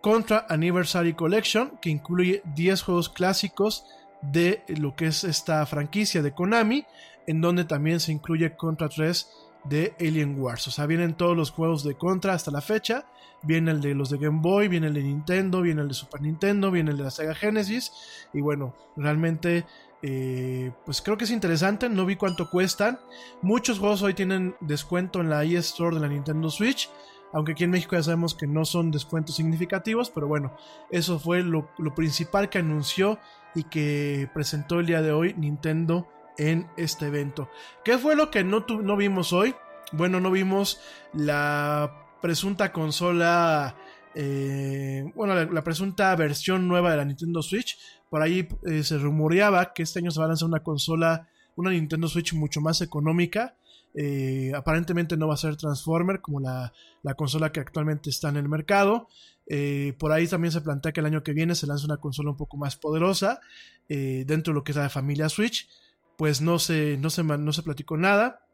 Contra Anniversary Collection que incluye 10 juegos clásicos de lo que es esta franquicia de Konami, en donde también se incluye Contra 3 de Alien Wars. O sea, vienen todos los juegos de Contra hasta la fecha. Viene el de los de Game Boy, viene el de Nintendo, viene el de Super Nintendo, viene el de la Sega Genesis. Y bueno, realmente, eh, pues creo que es interesante. No vi cuánto cuestan. Muchos juegos hoy tienen descuento en la eStore de la Nintendo Switch. Aunque aquí en México ya sabemos que no son descuentos significativos, pero bueno, eso fue lo, lo principal que anunció y que presentó el día de hoy Nintendo en este evento. ¿Qué fue lo que no, vimos hoy? Bueno, no vimos la presunta consola, eh, bueno, la, presunta versión nueva de la Nintendo Switch. Por ahí eh, se rumoreaba que este año se va a lanzar una consola, una Nintendo Switch mucho más económica. Eh, aparentemente no va a ser Transformer como la, consola que actualmente está en el mercado. Eh, por ahí también se plantea que el año que viene se lanza una consola un poco más poderosa eh, dentro de lo que es la familia Switch. Pues no se, no se, no se platicó nada.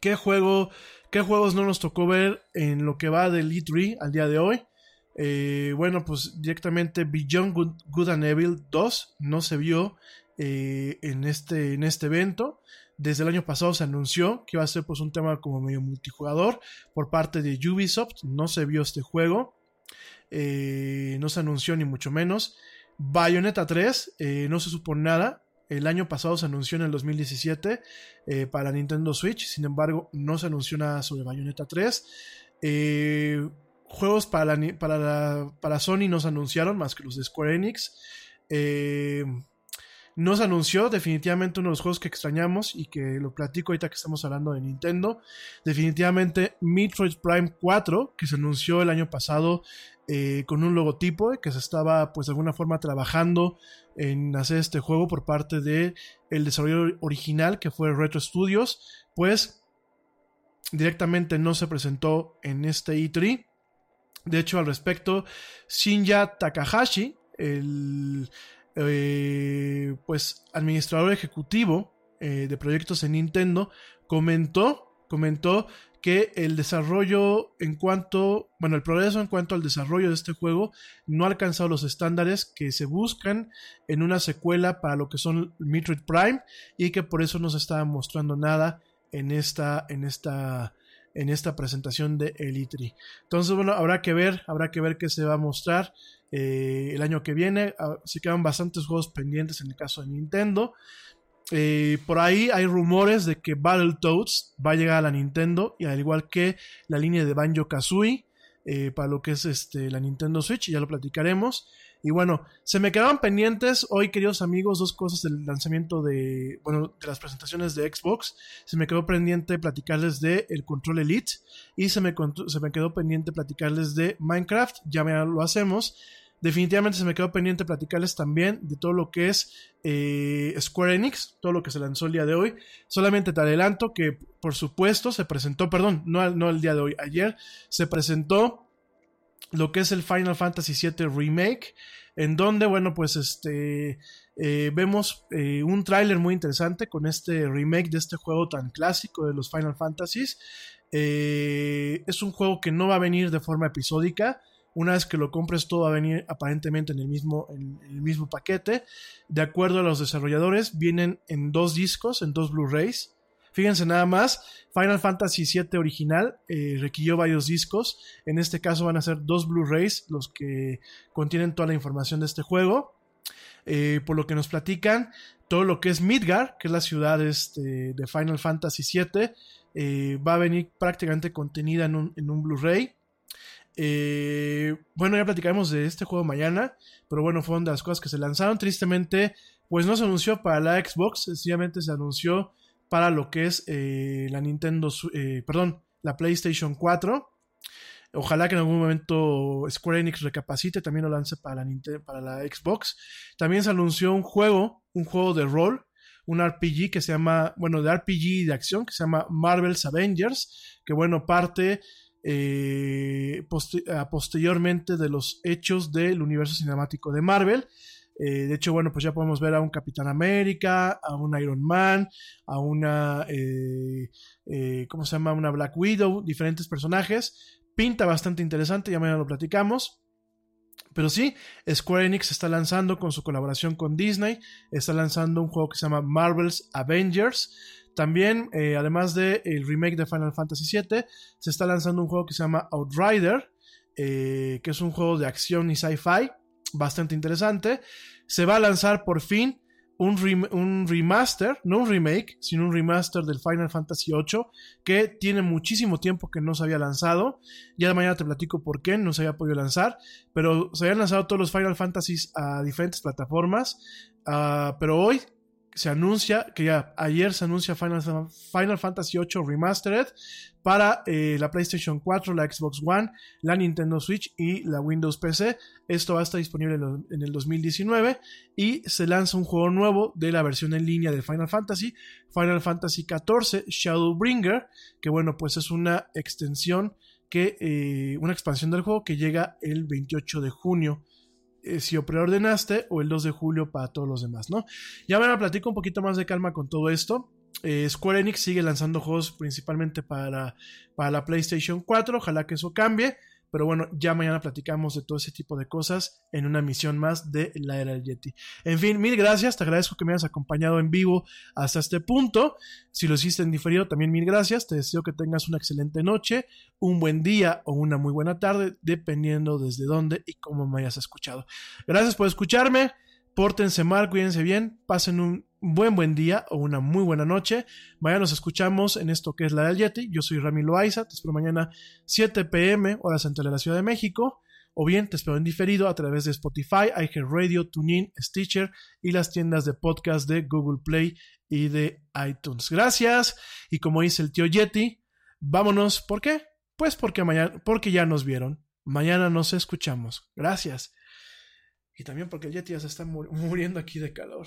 ¿Qué, juego, ¿Qué juegos no nos tocó ver en lo que va del E3 al día de hoy? Eh, bueno, pues directamente Beyond Good, and Evil 2 no se vio en, este, en este evento. Desde el año pasado se anunció que iba a ser pues un tema como medio multijugador por parte de Ubisoft. No se vio este juego. Eh, no se anunció ni mucho menos. Bayonetta 3, eh, no se supone nada. El año pasado se anunció en el 2017 eh, para Nintendo Switch. Sin embargo, no se anunció nada sobre Bayonetta 3. juegos para, para, para Sony no se anunciaron más que los de Square Enix. No se anunció definitivamente uno de los juegos que extrañamos y que lo platico ahorita que estamos hablando de Nintendo. Definitivamente Metroid Prime 4, que se anunció el año pasado eh, con un logotipo que se estaba pues de alguna forma trabajando en hacer este juego por parte de el desarrollador original que fue Retro Studios, pues directamente no se presentó en este E3. De hecho, al respecto, Shinya Takahashi, el eh, pues administrador ejecutivo eh, de proyectos en Nintendo, comentó, comentó que el desarrollo en cuanto, bueno, el progreso en cuanto al desarrollo de este juego no ha alcanzado los estándares que se buscan en una secuela para lo que son Metroid Prime y que por eso no se estaba mostrando nada en esta, en esta, en esta presentación de Elitri. Entonces, bueno, habrá que ver, habrá que ver qué se va a mostrar. Eh, el año que viene. Ah, se quedan bastantes juegos pendientes en el caso de Nintendo. Eh, por ahí hay rumores de que Battletoads va a llegar a la Nintendo y al igual que la línea de Banjo Kazooie eh, para lo que es este, la Nintendo Switch, ya lo platicaremos. Y bueno, se me quedaban pendientes hoy, queridos amigos, dos cosas del lanzamiento de, bueno, de las presentaciones de Xbox. Se me quedó pendiente platicarles de el Control Elite y se me, se me quedó pendiente platicarles de Minecraft, ya lo hacemos. Definitivamente se me quedó pendiente platicarles también de todo lo que es eh, Square Enix, todo lo que se lanzó el día de hoy. Solamente te adelanto que, por supuesto, se presentó, perdón, no, no el día de hoy, ayer se presentó lo que es el Final Fantasy VII Remake, en donde, bueno, pues este, eh, vemos eh, un tráiler muy interesante con este remake de este juego tan clásico de los Final Fantasies. Eh, es un juego que no va a venir de forma episódica. Una vez que lo compres, todo va a venir aparentemente en el mismo, en el mismo paquete. De acuerdo a los desarrolladores, vienen en dos discos, en dos Blu-rays. Fíjense nada más, Final Fantasy VII original eh, requirió varios discos. En este caso van a ser dos Blu-rays los que contienen toda la información de este juego. Eh, por lo que nos platican, todo lo que es Midgar, que es la ciudad este, de Final Fantasy VII, eh, va a venir prácticamente contenida en un, en un Blu-ray. bueno, ya platicaremos de este juego mañana, pero bueno, fueron de las cosas que se lanzaron. Tristemente, pues no se anunció para la Xbox, sencillamente se anunció para lo que es eh, la Nintendo, eh, perdón, la PlayStation 4. Ojalá que en algún momento Square Enix recapacite, también lo lance para la, para la Xbox. También se anunció un juego, un juego de rol, un RPG que se llama, bueno, de RPG de acción que se llama Marvel's Avengers, que bueno, parte eh, posteriormente de los hechos del universo cinemático de Marvel. Eh, de hecho, bueno, pues ya podemos ver a un Capitán América, a un Iron Man, a una, eh, eh, ¿cómo se llama? Una Black Widow, diferentes personajes. Pinta bastante interesante, ya mañana lo platicamos. Pero sí, Square Enix está lanzando con su colaboración con Disney, está lanzando un juego que se llama Marvel's Avengers. También, además del el remake de Final Fantasy VII, se está lanzando un juego que se llama Outrider, que es un juego de acción y sci-fi bastante interesante. Se va a lanzar por fin un, un, remaster, no un remake, sino un remaster del Final Fantasy VIII, que tiene muchísimo tiempo que no se había lanzado. Ya de mañana te platico por qué no se había podido lanzar, pero se habían lanzado todos los Final Fantasies a diferentes plataformas. Ah, pero hoy se anuncia, que ya ayer se anuncia Final, Final Fantasy VIII Remastered para eh, la PlayStation 4, la Xbox One, la Nintendo Switch y la Windows PC. Esto va a estar disponible en, el 2019 y se lanza un juego nuevo de la versión en línea de Final Fantasy, Final Fantasy XIV Shadowbringer, que bueno, pues es una extensión que, eh, una expansión del juego que llega el 28 de junio eh, si o preordenaste o el 2 de julio para todos los demás, ¿no? Ya me platico un poquito más de calma con todo esto. Eh, Square Enix sigue lanzando juegos principalmente para, para la PlayStation 4, ojalá que eso cambie. Pero bueno, ya mañana platicamos de todo ese tipo de cosas en una misión más de la era del Yeti. En fin, mil gracias. Te agradezco que me hayas acompañado en vivo hasta este punto. Si lo hiciste en diferido, también mil gracias. Te deseo que tengas una excelente noche, un buen día o una muy buena tarde, dependiendo desde dónde y cómo me hayas escuchado. Gracias por escucharme. Pórtense mal, cuídense bien, pasen un buen buen día o una muy buena noche. Mañana nos escuchamos en esto que es la del Yeti. Yo soy Rami Loaiza, te espero mañana 7 pm, hora central de la Ciudad de México. O bien te espero en diferido a través de Spotify, iHeartRadio, TuneIn, Stitcher y las tiendas de podcast de Google Play y de iTunes. Gracias. Y como dice el tío Yeti, vámonos. ¿Por qué? Pues porque mañana, porque ya nos vieron. Mañana nos escuchamos. Gracias. Y también porque el Yeti ya se está muriendo aquí de calor.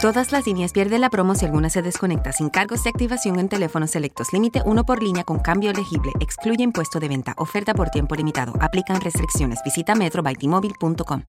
Todas las líneas pierden la promo si alguna se desconecta sin cargos de activación en teléfonos selectos. Límite uno por línea con cambio elegible. Excluye impuesto de venta. Oferta por tiempo limitado. Aplican restricciones. Visita metrobytmobile.com.